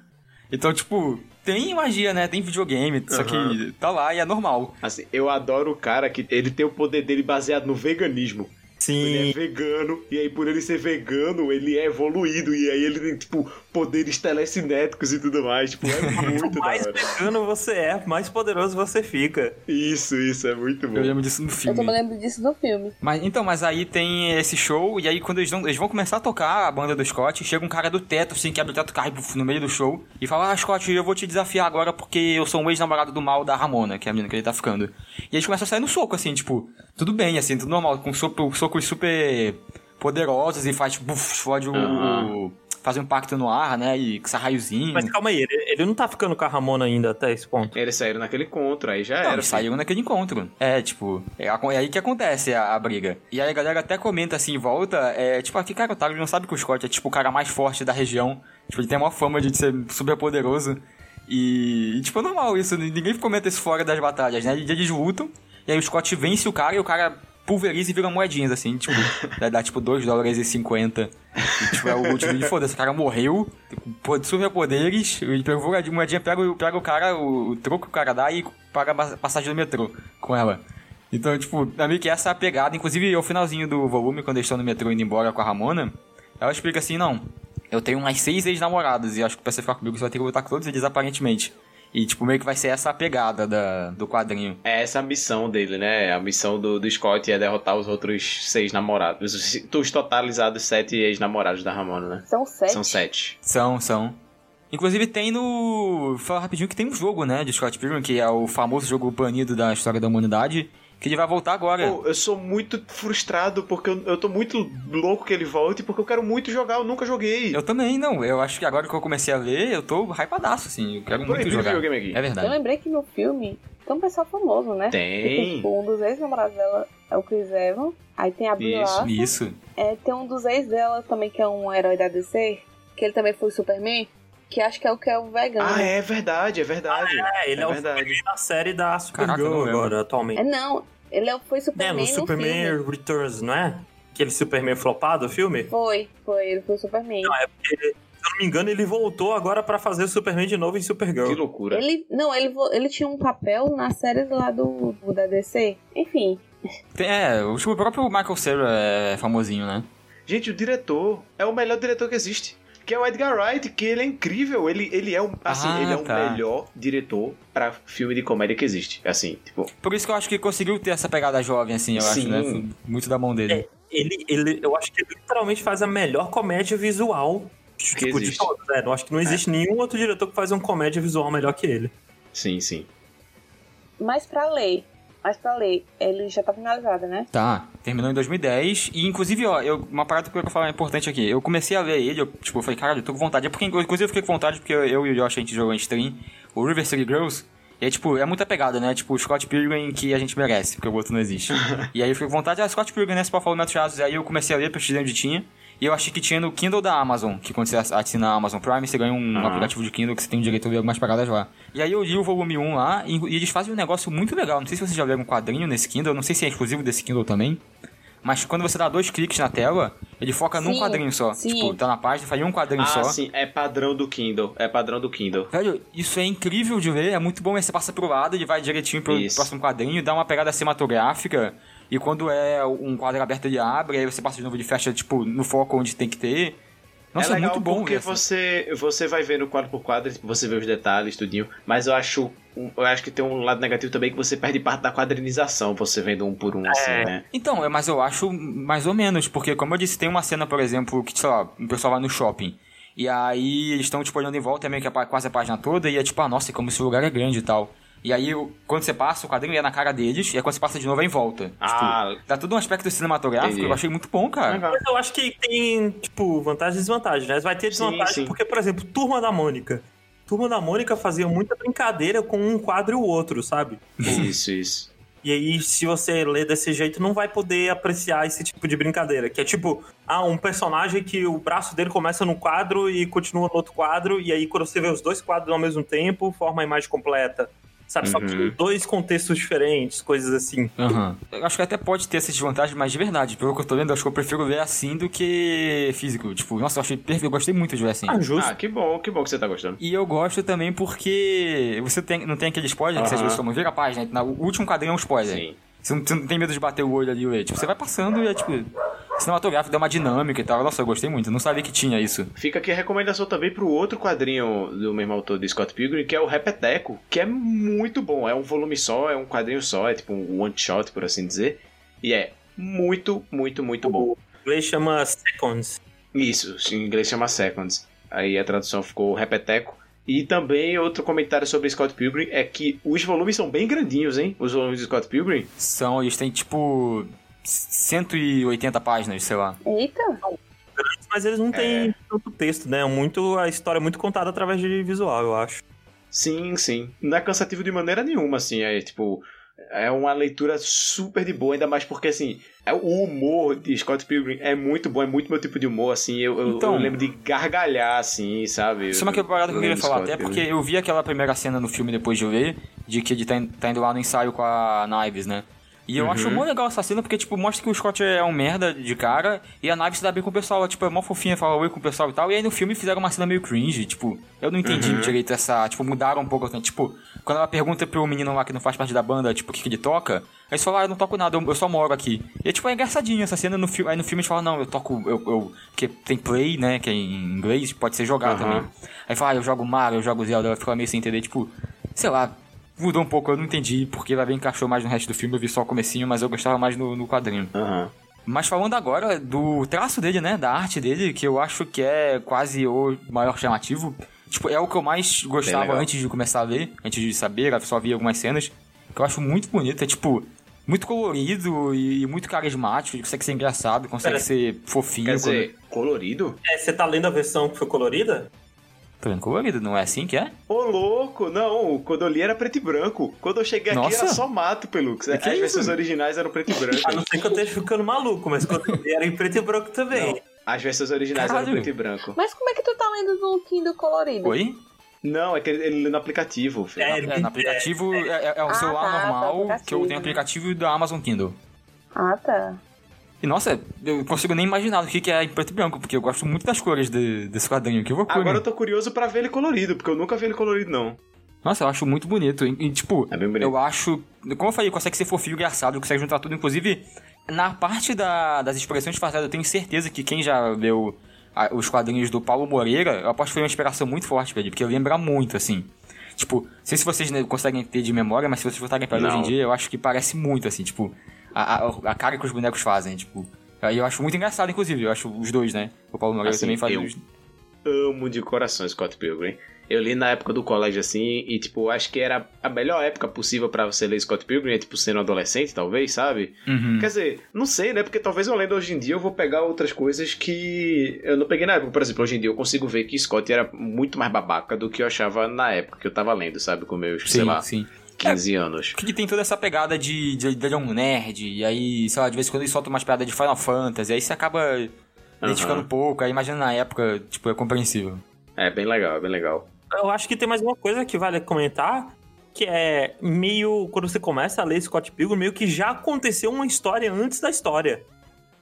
Então, tipo, tem magia, né? Tem videogame, só que tá lá e é normal. Assim, eu adoro o cara que ele tem o poder dele baseado no veganismo. Ele Sim. é vegano, e aí por ele ser vegano, ele é evoluído, e aí ele tem, tipo, poderes telecinéticos e tudo mais. Tipo, é *laughs* muito da mais hora. vegano você é, mais poderoso você fica. Isso, isso, é muito bom. Eu lembro disso no Eu filme. também lembro disso do filme. Mas, então, mas aí tem esse show, e aí quando eles vão, eles vão começar a tocar a banda do Scott, chega um cara do teto, assim, quebra o teto, cai no meio do show, e fala, ah, Scott, eu vou te desafiar agora porque eu sou um ex-namorado do mal da Ramona, que é a menina que ele tá ficando. E eles começam a sair no soco, assim, tipo, tudo bem, assim, tudo normal, com soco- socos super poderosos e faz, tipo, buf, explode o... Aham. Faz um impacto no ar, né, e sai raiozinho. Mas calma aí, ele, ele não tá ficando com a Ramona ainda até esse ponto. Eles saíram naquele encontro, aí já Não, era. eles filho. saíram naquele encontro. É, tipo, é, é aí que acontece a, a briga. E aí a galera até comenta assim em volta, é, tipo, aqui, cara, o Tago não sabe que o Scott é tipo o cara mais forte da região. Tipo, ele tem uma fama de ser super poderoso. E, e, tipo, é normal isso, ninguém comenta isso fora das batalhas, né? Eles lutam, e aí o Scott vence o cara e o cara pulveriza e vira moedinhas, assim, tipo, *laughs* dá, dá tipo 2 dólares e 50. E, tipo, é o último de foda-se, o cara morreu, com superpoderes, ele pegou a moedinha, pega, o- pega o cara, o, o troco que o cara dá e paga a passagem do metrô com ela. Então, tipo, é meio que essa é a pegada. Inclusive, o finalzinho do volume, quando eles estão no metrô indo embora com a Ramona, ela explica assim, não, eu tenho umas seis ex-namoradas e acho que pra você ficar comigo você vai ter que lutar com todos eles, aparentemente. E, tipo, meio que vai ser essa a pegada da, do quadrinho. É essa a missão dele, né? A missão do, do Scott é derrotar os outros seis namorados. Os, os totalizados sete ex-namorados da Ramona, né? São sete. São sete. São, são. Inclusive tem no. Fala rapidinho que tem um jogo, né, de Scott Pilgrim, que é o famoso jogo banido da história da humanidade, que ele vai voltar agora. Pô, eu sou muito frustrado porque eu, eu tô muito louco que ele volte porque eu quero muito jogar, eu nunca joguei. Eu também, não. Eu acho que agora que eu comecei a ler, eu tô hypadaço, assim. Eu quero muito jogar. É Eu verdade. lembrei que no filme tem um pessoal famoso, né? Tem. Porque, tipo, um dos ex-namorados dela é o Chris Evans. Aí tem a Brie Isso. Isso. É, tem um dos ex dela também, que é um herói da DC, que ele também foi Superman, que acho que é o que é o vegano. Ah, né? é verdade, é verdade. É, ele é, o verdade. Superman da série da Supergirl agora, atualmente. É, não. Ele é- foi É, Superman no no Superman filme. Returns, não é? Aquele Superman flopado, o filme? Foi, foi. Ele foi Superman. Não, é porque, se eu não me engano, ele voltou agora pra fazer o Superman de novo em Que Supergirl. loucura. Ele, não, ele, ele tinha um papel na série lá do, do da DC. Enfim, Tem- é, o o próprio Michael Cera é famosinho, né? Gente, o diretor é o melhor diretor que existe. Que é o Edgar Wright, que ele é incrível. Ele, ele é o, assim, Ah, ele é o tá. melhor diretor pra filme de comédia que existe. Assim, tipo, Por isso que eu acho que conseguiu ter essa pegada jovem, assim, eu acho, Sim. né? Foi Muito da mão dele. É. Ele, ele, eu acho que ele literalmente faz a melhor comédia visual Que tipo, de existe. todos. É, eu acho que não existe nenhum outro diretor que faz uma comédia visual melhor que ele. sim, sim. mas pra ler. Mas pra ler, ele já tá finalizado, né? Tá, terminou em 2010. E inclusive, ó, eu, uma parada que eu quero falar importante aqui. Eu comecei a ler ele, eu, tipo, eu falei, caralho, eu tô com vontade. É porque, inclusive, eu fiquei com vontade porque eu e o Josh a gente jogou em stream o River City Girls. E aí, tipo, é muita pegada, né? Tipo, o Scott Pilgrim que a gente merece, porque o outro não existe. *laughs* e aí eu fiquei com vontade, ah, Scott Pilgrim, né? Esse Paulo Metro Chaves. Aí eu comecei a ler, pesquisei onde tinha. E eu achei que tinha no Kindle da Amazon, que quando você assina a Amazon Prime, você ganha um Aham. aplicativo de Kindle que você tem direito a ler algumas paradas lá. E aí eu li o volume 1 lá, e, e eles fazem um negócio muito legal. Não sei se vocês já leram um quadrinho nesse Kindle, não sei se é exclusivo desse Kindle também. Mas quando você dá dois cliques na tela, ele foca num Sim, quadrinho só. sim. Tipo, tá na página, faz um quadrinho Ah, só. sim, é padrão do Kindle. É padrão do Kindle. Velho, isso é incrível de ver, é muito bom. Aí você passa pro lado, ele vai direitinho pro Isso. próximo quadrinho, dá uma pegada cinematográfica. E quando é um quadro aberto, ele abre, aí você passa de novo, ele fecha, tipo, no foco onde tem que ter. Nossa, é é, legal muito bom porque assim. você, você vai vendo quadro por quadro, você vê os detalhes, tudinho. Mas eu acho, um- eu acho que tem um lado negativo também que você perde parte da quadrinização, você vendo um por um, assim, né? Então, é, mas eu acho mais ou menos, porque como eu disse, tem uma cena, por exemplo, que, sei lá, o pessoal vai no shopping. E aí eles estão, tipo, olhando em volta, é meio que a quase a página toda, e é tipo, ah, nossa, como esse lugar é grande e tal. E aí, quando você passa, o quadrinho é na cara deles, e aí quando você passa de novo é em volta. Ah. Tipo, dá todo um aspecto cinematográfico, Entendi. eu achei muito bom, cara. Mas eu acho que tem, tipo, vantagens e desvantagens, né? Vai ter Sim, desvantagem sim. porque, por exemplo, Turma da Mônica. Turma da Mônica fazia muita brincadeira com um quadro e o outro, sabe? Isso, isso. E aí, se você lê desse jeito, não vai poder apreciar esse tipo de brincadeira. Que é tipo, ah, um personagem que o braço dele começa num quadro e continua no outro quadro, e aí quando você vê os dois quadros ao mesmo tempo, forma a imagem completa. Sabe? Só que Uhum. dois contextos diferentes, coisas assim. Aham. Eu acho que até pode ter essas desvantagens, mas de verdade, pelo que eu tô vendo, eu acho que eu prefiro ler assim do que físico. Tipo, nossa, eu achei perfeito, eu gostei muito de ver assim. Ah, justo. Ah, que bom, que bom que você tá gostando. E eu gosto também porque você tem, não tem aquele spoiler que você às Aham. vezes toma, vira a página, na- o último quadrinho é um spoiler. Sim. Você não, você não tem medo de bater o olho ali ler. Tipo, você vai passando e é tipo. Cinematográfico, dá uma dinâmica e tal. Nossa, eu gostei muito. Eu não sabia que tinha isso. Fica aqui a recomendação também pro outro quadrinho do mesmo autor de Scott Pilgrim, que é o Repeteco, que é muito bom. É um volume só, é um quadrinho só, é tipo um one shot, por assim dizer. E é muito, muito, muito bom. O inglês chama Seconds. Isso, em inglês chama Seconds. Aí a tradução ficou Repeteco. E também outro comentário sobre Scott Pilgrim é que os volumes são bem grandinhos, hein? Os volumes de Scott Pilgrim. São, eles têm tipo. 180 páginas, sei lá. Eita! Mas eles não têm É. tanto texto, né? É Muito, a história é muito contada através de visual, eu acho. Sim, sim. Não é cansativo de maneira nenhuma, assim. É tipo. É uma leitura super de boa, ainda mais porque, assim, é o humor de Scott Pilgrim é muito bom, é muito meu tipo de humor, assim. Eu, Então- eu lembro de gargalhar, assim, sabe? Isso é uma que- parada que eu queria falar, Scott até porque Pilgrim. eu vi aquela primeira cena no filme depois de eu ver, de que ele tá, tá indo lá no ensaio com a Knives, né? E eu Uhum. acho muito legal essa cena, porque, tipo, mostra que o Scott é um merda de cara, e a Knives se dá bem com o pessoal, ela, tipo, é mó fofinha, fala oi com o pessoal e tal, e aí no filme fizeram uma cena meio cringe, tipo, eu não entendi Uhum. direito essa, tipo, mudaram um pouco, assim, tipo, quando ela pergunta pro menino lá que não faz parte da banda, tipo, o que, que ele toca, aí eles falam, ah, eu não toco nada, eu, eu só moro aqui. E, tipo, é engraçadinho essa cena no filme, aí no filme eles falam, não, eu toco, eu, eu, porque tem play, né, que é em inglês, pode ser jogar Aham. também. Aí fala, ah, eu jogo Mario, eu jogo Zelda, ela fica meio sem entender, tipo, sei lá, mudou um pouco, eu não entendi porque ela bem encaixou mais no resto do filme, eu vi só o comecinho, mas eu gostava mais no, no quadrinho. Aham. Mas falando agora do traço dele, né, da arte dele, que eu acho que é quase o maior chamativo, tipo, é o que eu mais gostava antes de começar a ler, antes de saber, eu só vi algumas cenas, que eu acho muito bonito, é tipo... Muito colorido e muito carismático, consegue ser engraçado, consegue Pera. ser fofinho. Quer dizer, colorido? É, você tá lendo a versão que foi colorida? Tô vendo colorido, não é assim que é? Ô, louco! Não, quando eu li era preto e branco. Quando eu cheguei aqui Nossa. era só mato, Pelux. Que As é versões originais eram preto e *laughs* branco. A não ser que eu esteja ficando maluco, mas quando eu li era em preto e branco também. As versões originais Caralho. eram preto e branco. Mas como é que tu tá lendo no Kindle colorido? Oi? Não, é que ele, ele lê no aplicativo. filho. É, É, no aplicativo, é, é- é o Ah, celular tá, normal, tá, que eu tenho aplicativo da Amazon Kindle. Ah, tá. E nossa, eu consigo nem imaginar o que que é em preto e branco, porque eu gosto muito das cores de- desse quadrinho. Que loucura. Agora eu tô curioso pra ver ele colorido, porque eu nunca vi ele colorido, não. Nossa, eu acho muito bonito. E, e, tipo, É bem bonito. eu acho. Como eu falei, consegue ser fofinho, engraçado, consegue juntar tudo. Inclusive, na parte da- das expressões disfarçadas, eu tenho certeza que quem já leu a- os quadrinhos do Paulo Moreira, eu aposto que foi uma inspiração muito forte pra ele, porque lembra muito, assim. Tipo, não sei se vocês conseguem ter de memória, mas se vocês voltarem pra ele hoje em dia, eu acho que parece muito, assim, tipo, a, a, a cara que os bonecos fazem, tipo. Aí eu acho muito engraçado, inclusive, eu acho os dois, né? O Paulo Moreira Assim, também faz eu- os. Amo de coração Scott Pilgrim. Eu li na época do colégio assim, e tipo, acho que era a melhor época possível pra você ler Scott Pilgrim, é, tipo, sendo adolescente, talvez, sabe? Uhum. Quer dizer, não sei, né? Porque talvez eu lendo hoje em dia eu vou pegar outras coisas que eu não peguei na época. Por exemplo, hoje em dia eu consigo ver que Scott era muito mais babaca do que eu achava na época que eu tava lendo, sabe? Com meus, sei Sim, lá, sim. 15 anos. Porque tem toda essa pegada de, de, de é um nerd, e aí, sei lá, de vez em quando ele solta umas piadas de Final Fantasy, aí você acaba identificando um pouco, aí imagina na época, tipo, é compreensível. É bem legal, é bem legal. Eu acho que tem mais uma coisa que vale comentar, que é meio, quando você começa a ler Scott Pilgrim, meio que já aconteceu uma história antes da história.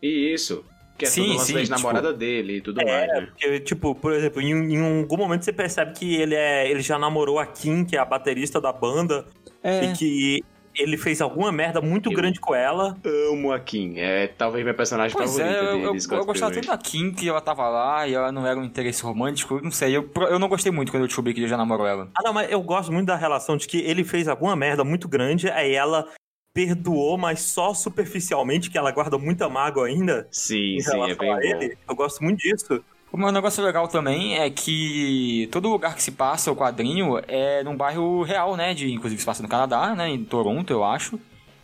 E isso. Que é Sim, tudo sim, tipo- namorada dele e tudo É, mais, né? Porque, tipo, por exemplo, em, em algum momento você percebe que ele, é, ele já namorou a Kim, que é a baterista da banda, É. e que ele fez alguma merda muito Eu- grande com ela. Amo a Kim. É talvez minha personagem Pois favorita é, eu, eu, eu gostava tanto da Kim que ela tava lá e ela não era um interesse romântico, não sei. Eu, eu não gostei muito quando eu descobri que ele já namorou ela. Ah, não, mas eu gosto muito da relação de que ele fez alguma merda muito grande, aí ela perdoou, mas só superficialmente, que ela guarda muita mágoa ainda Sim, em sim, é bem a bom. ele. Eu gosto muito disso. O meu negócio legal também é que todo lugar que se passa o quadrinho é num bairro real, né? De, inclusive se passa no Canadá, né? Em Toronto, eu acho.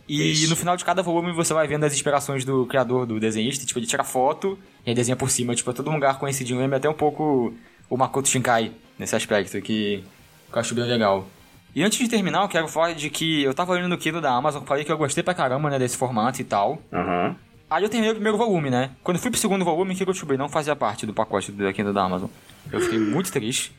E Isso. no final de cada volume você vai vendo as inspirações do criador, do desenhista. Tipo, ele tira foto e aí desenha por cima. Tipo, é todo um lugar conhecidinho. Lembra até um pouco o Makoto Shinkai nesse aspecto, que, que eu acho bem legal. E antes de terminar, eu quero falar de que eu tava olhando no Kindle da Amazon, falei que eu gostei pra caramba, né, desse formato e tal. Aham. Aí eu terminei o primeiro volume, né? Quando eu fui pro segundo volume, que eu descobri, não fazia parte do pacote do Kindle da Amazon. Eu fiquei muito triste.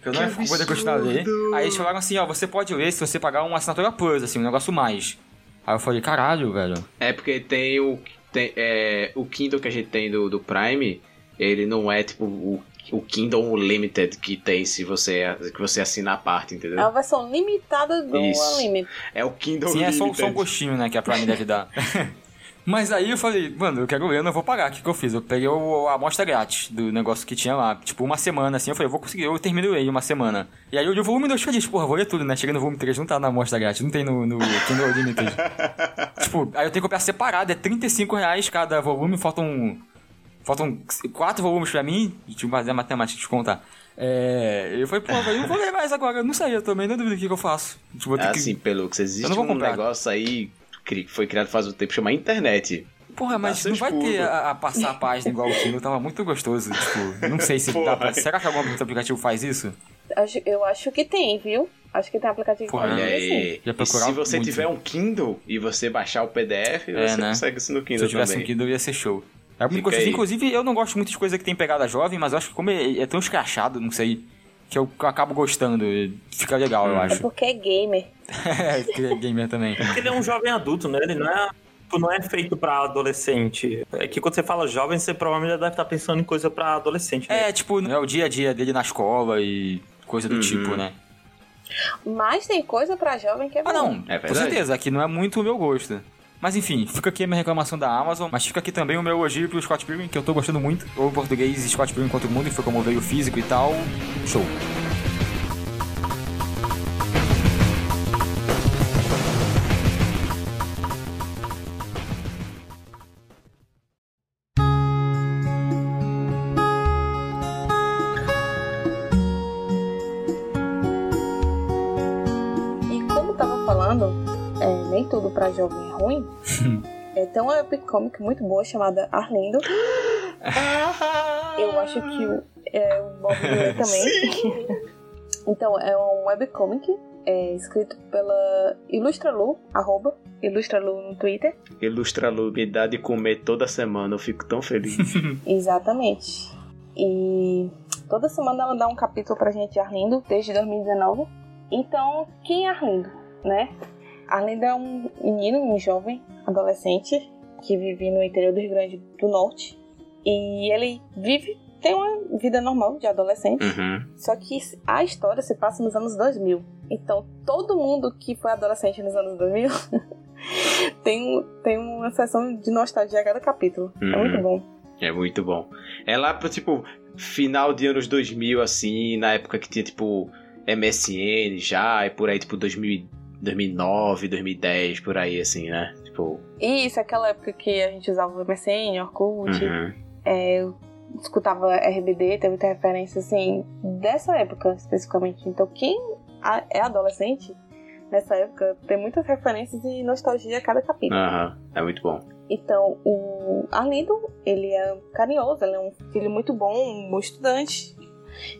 que Eu não ia poder continuar a ler. Aí eles falaram assim, ó, você pode ler se você pagar uma assinatura Plus, assim, um negócio mais. Aí eu falei, caralho, velho. É porque tem o. Tem, é, o Kindle que a gente tem do, do Prime, ele não é tipo o, o Kindle Unlimited que tem se você, que você assina a parte, entendeu? É uma versão limitada do Isso. Unlimited. É o Kindle Sim, é só, Unlimited. só um gostinho, né, que a Prime deve dar. *laughs* Mas aí eu falei, mano, eu quero ler, eu não vou pagar. O que, que eu fiz? Eu peguei o, a amostra grátis do negócio que tinha lá. Tipo, uma semana, assim. Eu falei, eu vou conseguir, eu termino em uma semana. E aí eu li o volume 2 feliz, porra, vou ler tudo, né? Cheguei no volume 3, não tá na amostra grátis, não tem no, no Kindle Unlimited. *laughs* tipo, aí eu tenho que comprar separado, é 35 reais cada volume, faltam. Faltam quatro volumes pra mim, eu fazer a matemática de contar. É, eu falei, pô, eu não vou ler mais agora, eu não sei, eu também não duvido o que, que eu faço. Tipo, ter É que- assim, pelo que existe Eu não vou um comprar. negócio aí que foi criado faz um tempo, chama internet. Porra, mas Dá não vai ter a, a passar a página igual o Kindle, tava muito gostoso, tipo, não sei se dá pra... Será que algum aplicativo faz isso? Acho- Eu acho que tem, viu? Acho que tem aplicativo que Porra, faz Olha isso, se você muito. tiver um Kindle e você baixar o PDF, É, você né? consegue isso no Se Kindle eu tivesse também. um Kindle ia ser show. É muito gostoso. Inclusive, eu não gosto muito de coisa que tem pegada jovem, mas eu acho que como é, é tão escrachado, não sei, que eu, acabo gostando. e Fica legal, eu É acho. porque é gamer. *laughs* É, que é gamer também. Porque ele é um jovem adulto, né? Ele não é, tipo, não é feito pra adolescente. É que quando você fala jovem, você provavelmente já deve estar pensando em coisa pra adolescente. Né? É, tipo, é o dia a dia dele na escola e coisa do Uhum. tipo, né? Mas tem coisa pra jovem que é Ah, bom. não, É com certeza, aqui não é muito o meu gosto. Mas enfim, fica aqui a minha reclamação da Amazon, mas fica aqui também o meu elogio pro Scott Pilgrim, que eu tô gostando muito. Ou em português, Scott Pilgrim contra o mundo, que foi como veio o físico e tal. Show. E como tava falando, é, nem tudo pra jovem ruim. *laughs* é, tem uma webcomic muito boa chamada Arlindo. Eu acho que o, é, o Bob *laughs* também. *laughs* então, é um webcomic é, escrito pela Ilustralu, arroba Ilustralu no Twitter. Ilustra Lu, me dá de comer toda semana, eu fico tão feliz. Exatamente. E toda semana ela dá um capítulo pra gente de Arlindo, desde 2019. Então, quem é Arlindo, né? Arlindo é um menino, um jovem, adolescente, que vive no interior do Rio Grande do Norte. E ele vive, tem uma vida normal de adolescente. Uhum. Só que a história se passa nos anos 2000. Então, todo mundo que foi adolescente nos anos 2000 *laughs* tem, tem uma sessão de nostalgia a cada capítulo. É Uhum. muito bom. É muito bom. É lá pro, tipo, final de anos 2000, assim, na época que tinha, tipo, MSN já, e por aí, tipo, 2000, 2009, 2010, por aí, assim, né? Tipo, Isso, aquela época que a gente usava o MSN, Orkut, uhum. é, eu escutava RBD, tem muita referência, assim, dessa época especificamente. Então, quem é adolescente, nessa época, tem muitas referências e nostalgia a cada capítulo. Aham, é muito bom. Então, o Arlindo, ele é carinhoso, ele é um filho muito bom, um bom estudante,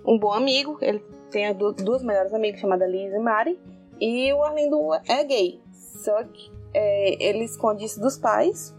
um bom amigo. Ele tem duas melhores amigas, chamadas Liz e Mari. E o Arlindo é gay. Só que é, ele esconde isso dos pais.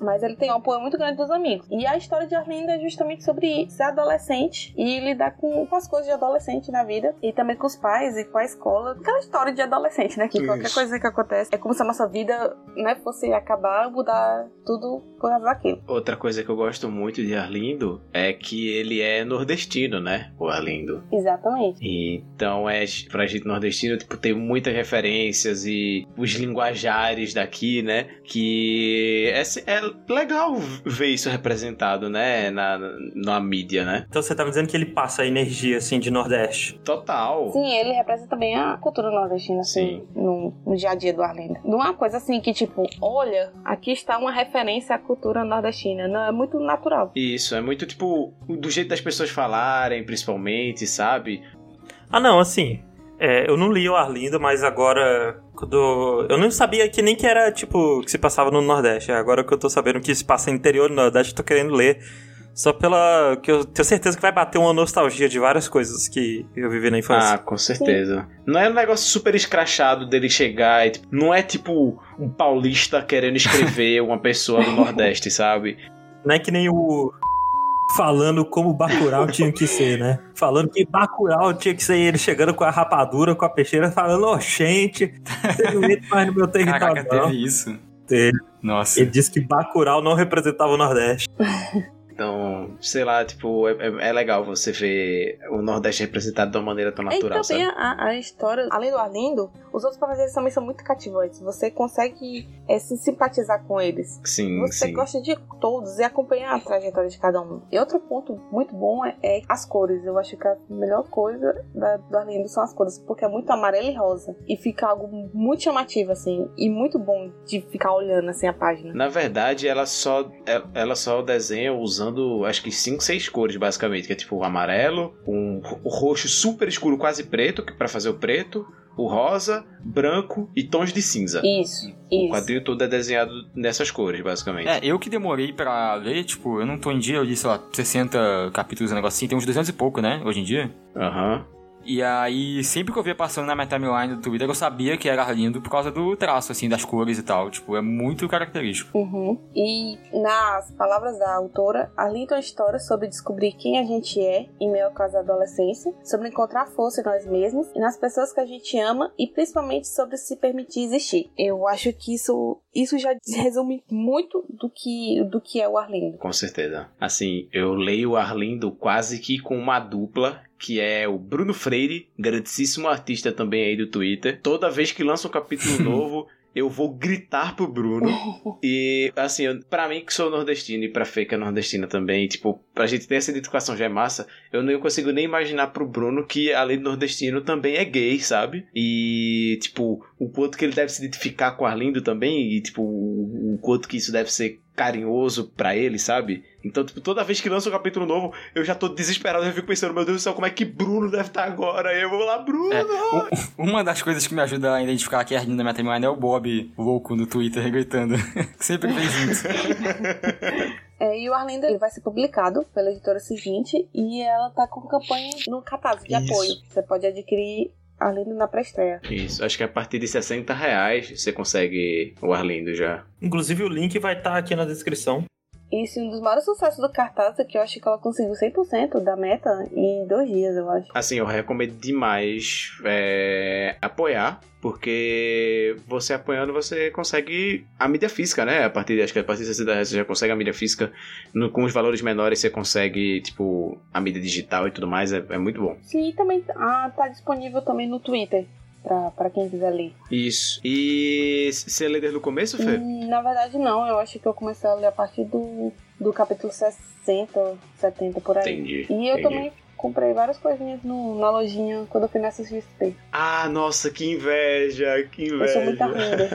Mas ele tem um apoio muito grande dos amigos. E a história de Arlindo é justamente sobre ser adolescente e lidar com, com as coisas de adolescente na vida. E também com os pais e com a escola. Aquela história de adolescente, né? Que Isso. qualquer coisa que acontece é como se a nossa vida, né, fosse acabar, mudar tudo por causa daquilo. Outra coisa que eu gosto muito de Arlindo é que ele é nordestino, né? O Arlindo. Exatamente. Então é pra gente nordestino, tipo, tem muitas referências e os linguajares daqui, né? Que é, é legal ver isso representado, né? Na, na mídia, né? Então você tava dizendo que ele passa a energia, assim, de Nordeste. Total. Sim, ele representa bem a cultura nordestina, assim, Sim. no, no dia a dia do Arlindo. Não é uma coisa assim que, tipo, olha, aqui está uma referência à cultura nordestina. Não, é muito natural. Isso, é muito tipo do jeito das pessoas falarem, principalmente, sabe? Ah, não, assim. É, eu não li o Arlindo, mas agora. Quando. Eu não sabia que nem que era, tipo, que se passava no Nordeste. Agora que eu tô sabendo que se passa no interior do Nordeste, eu tô querendo ler. Só pela. que eu tenho certeza que vai bater uma nostalgia de várias coisas que eu vivi na infância. Ah, com certeza. Não é um negócio super escrachado dele chegar e, tipo, não é tipo um paulista querendo escrever *laughs* uma pessoa do Nordeste, sabe? Não é que nem o. Falando como Bacurau tinha que ser, né? Falando que Bacurau tinha que ser ele chegando com a rapadura, com a peixeira, falando, oxente, você não entra mais no meu território. Caraca, não." teve isso. Teve. Nossa. Ele disse que Bacurau não representava o Nordeste. *laughs* Então, sei lá, tipo, é, é- é legal você ver o Nordeste representado de uma maneira tão E natural, também sabe? a, a história, além do Arlindo, os outros personagens também são muito cativantes. Você consegue é, se simpatizar com eles. Sim, Você sim. gosta de todos e acompanhar a trajetória de cada um. E outro ponto muito bom é, é as cores. Eu acho que a melhor coisa da, do Arlindo são as cores, porque é muito amarelo e rosa. E fica algo muito chamativo, assim, e muito bom de ficar olhando assim a página. Na verdade, ela só, ela- ela só desenha usando acho que 5, 6 cores, basicamente. Que é tipo o amarelo, um, o roxo super escuro, quase preto, que para fazer o preto, o rosa, branco e tons de cinza. Isso, O isso. quadrinho todo é desenhado nessas cores, basicamente. É, eu que demorei pra ler, tipo, eu não tô em dia, eu li, sei lá, 60 capítulos, um negócio assim, tem uns 200 e pouco, né, hoje em dia. Aham. E aí, sempre que eu via passando na minha timeline do Twitter, eu sabia que era lindo por causa do traço, assim, das cores e tal. Tipo, é muito característico. Uhum. E nas palavras da autora, Arlindo é uma história sobre descobrir quem a gente é em meio ao caso da adolescência, sobre encontrar força em nós mesmos e nas pessoas que a gente ama e principalmente sobre se permitir existir. Eu acho que isso, isso já resume muito do que, do que é o Arlindo. Com certeza. Assim, eu leio o Arlindo quase que com uma dupla, que é o Bruno Freire, grandíssimo artista também aí do Twitter. Toda vez que lança um capítulo *laughs* novo, eu vou gritar pro Bruno. *laughs* E, assim, pra mim que sou nordestino e pra Fê que é nordestina também, tipo, pra gente ter essa identificação já é massa, eu não consigo nem imaginar pro Bruno que, além de nordestino, também é gay, sabe? E, tipo, o quanto que ele deve se identificar com o Arlindo também, e, tipo, o quanto que isso deve ser carinhoso pra ele, sabe? Então, tipo, toda vez que lança um capítulo novo, eu já tô desesperado, eu fico pensando, meu Deus do céu, como é que Bruno deve estar agora? Eu vou lá, Bruno! É, uma das coisas que me ajuda a identificar que é lindo na minha timeline é o Bob louco no Twitter gritando. que *laughs* sempre vem junto. É, e o Arlindo ele vai ser publicado pela editora seguinte e ela tá com campanha no Catarse de Isso. apoio. Você pode adquirir Arlindo na pré-estreia. Isso, acho que a partir de 60 reais você consegue o Arlindo já. Inclusive o link vai estar aqui na descrição. E esse é um dos maiores sucessos do cartaz é que eu acho que ela conseguiu 100% da meta em dois dias, eu acho. Assim, eu recomendo demais é, apoiar, porque você apoiando você consegue a mídia física, né? A partir de, acho que a partir de 60 reais você já consegue a mídia física. No- com os valores menores você consegue, tipo, a mídia digital e tudo mais. É, é muito bom. Sim, e também ah, tá disponível também no Twitter, pra, pra quem quiser ler. Isso. E você lê desde o começo, Fê? Hum, na verdade, não. Eu acho que eu comecei a ler a partir do, do capítulo 60, 70 por aí. Entendi. E eu entendi. também comprei várias coisinhas no- na lojinha quando eu fui nessa XP. Ah, nossa, que inveja, que Eu sou muito inveja.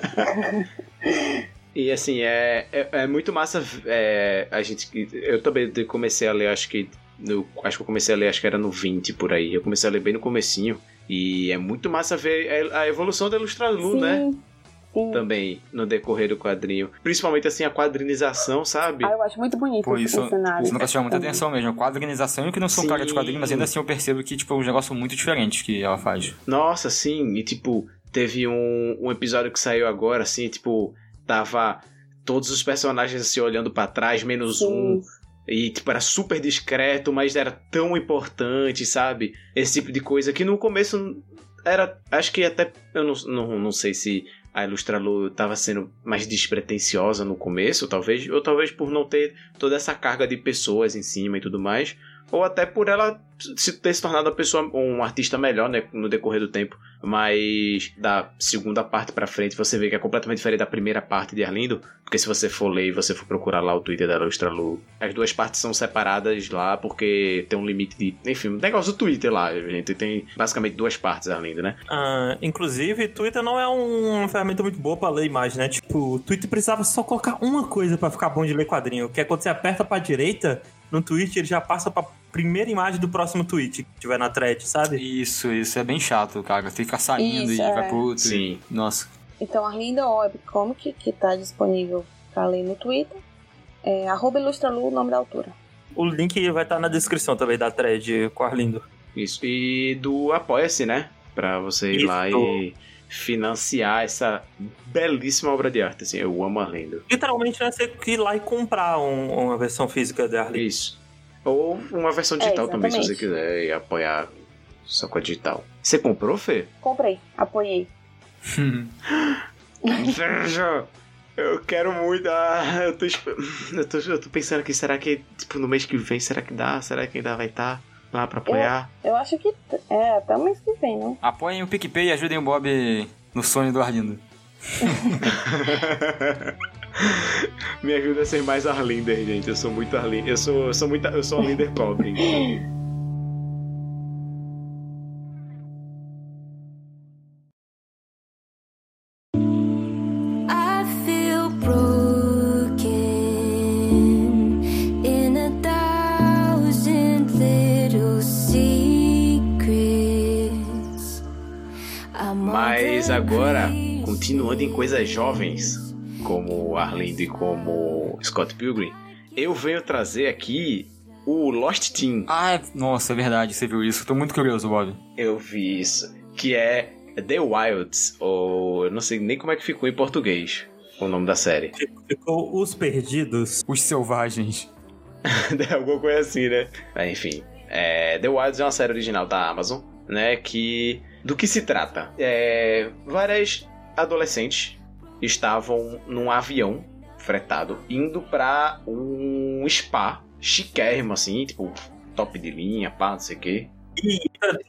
*laughs* E assim, é, é, é muito massa é, a gente. Eu também comecei a ler, acho que. No, acho que eu comecei a ler, acho que era no 20 por aí. Eu comecei a ler bem no comecinho. E é muito massa ver a, evolução da Ilustrador, né? Sim. Também no decorrer do quadrinho. Principalmente assim, a quadrinização, sabe? Ah, eu acho muito bonito Pô, esse isso, cenário. isso nunca chama muita Também. atenção mesmo. A quadrinização, eu que não sou um cara de Sim. quadrinho, mas ainda assim eu percebo que, tipo, é um negócio muito diferente que ela faz. Nossa, sim. E tipo, teve um, um episódio que saiu agora, assim, tipo, tava todos os personagens se olhando para trás, menos um. E, tipo, era super discreto, mas era tão importante, sabe? Esse tipo de coisa que no começo era. Acho que até. Eu não, não, não sei se a Ilustralu estava sendo mais despretensiosa no começo, talvez, ou talvez por não ter toda essa carga de pessoas em cima e tudo mais, ou até por ela se ter se tornado uma pessoa, um artista melhor, né, no decorrer do tempo. Mas da segunda parte para frente você vê que é completamente diferente da primeira parte de Arlindo, porque se você for ler e você for procurar lá o Twitter da Ilustralu, as duas partes são separadas lá porque tem um limite de, enfim, um negócio do Twitter lá, gente, tem basicamente duas partes Arlindo, né? Ah, inclusive, Twitter não é um, uma ferramenta muito boa para ler imagem, né? Tipo, o Twitter precisava só colocar uma coisa para ficar bom de ler quadrinho, que é quando você aperta para direita, no tweet ele já passa pra primeira imagem do próximo tweet que tiver na thread, sabe? Isso, isso é bem chato, cara. Tem que ficar saindo Isso, e é. vai pro outro. Sim. e- Nossa. Então, Arlinda Webcomic, que tá disponível pra ler no Twitter, é arroba ilustralu, o nome da autora. O link vai estar na descrição também da thread com o Arlindo. Isso. E do Apoia-se, né? Pra você ir lá Isso. e financiar essa belíssima obra de arte, assim. Eu amo Arlindo. Literalmente, né? Você ir lá e comprar um- uma versão física de Arlindo. Isso. Ou uma versão digital É, também, se você quiser e apoiar só com a digital. Você comprou, Fê? Comprei, apoiei. *laughs* Veja! Eu quero muito. Ah, eu, tô, eu, tô, eu tô pensando aqui, será que tipo, no mês que vem, será que dá? Será que ainda vai estar lá pra apoiar? Eu acho que é até o mês que vem, né? Apoiem o PicPay e ajudem o Bob no sonho do Arlindo. *laughs* *laughs* Me ajuda a ser mais Arlinder, gente. Eu sou muito Arlinder. Eu sou, eu sou muito. Eu sou Arlinder pobre. Mas agora, continuando em coisas jovens, como Arlindo e como Scott Pilgrim, eu venho trazer aqui o Lost Team. Ah, é- nossa, é verdade, você viu isso. Tô muito curioso, Bob. Eu vi isso. Que é The Wilds, ou eu não sei nem como é que ficou em português o nome da série. Ficou Os Perdidos. Os selvagens. *laughs* Alguma coisa assim, né? Enfim. é, The Wilds é uma série original da Amazon, né? Que. Do que se trata? É, várias adolescentes estavam num avião fretado indo pra um spa chiquérrimo, assim, tipo, top de linha, pá, não sei o quê.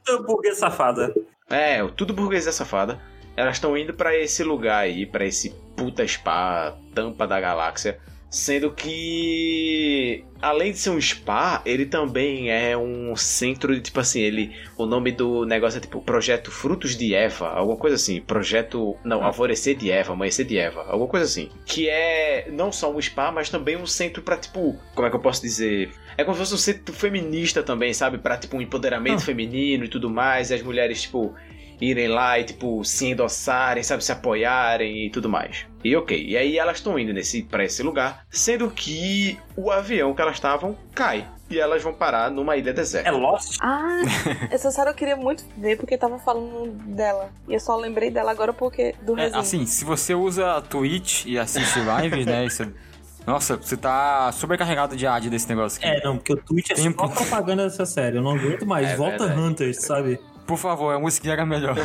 Tudo burguês safada. É, tudo burguesia safada. Elas estão indo pra esse lugar aí, pra esse puta spa, tampa da galáxia. Sendo que, além de ser um spa, ele também é um centro de, tipo assim, ele. O nome do negócio é tipo Projeto Frutos de Eva, alguma coisa assim. Projeto. Não, Alvorecer de Eva, Amanhecer de Eva, alguma coisa assim. Que é não só um spa, mas também um centro pra, tipo. Como é que eu posso dizer? É como se fosse um centro feminista também, sabe? Pra, tipo, um empoderamento Ah. feminino e tudo mais. E as mulheres, tipo, irem lá e, tipo, se endossarem, sabe? Se apoiarem e tudo mais. E ok. E aí elas estão indo nesse, pra esse lugar, sendo que o avião que elas estavam cai. E elas vão parar numa ilha deserta. É Lost? Ah, *laughs* essa série eu queria muito ver porque tava falando dela. E eu só lembrei dela agora porque do É, resumo. assim, se você usa Twitch e assiste lives, né? Isso, nossa, você tá sobrecarregado de ad desse negócio aqui. É, não, porque o Twitch é Tem só propaganda dessa série. Eu não aguento mais. É Volta verdade. Hunters, sabe? Por favor, a musiquinha era melhor.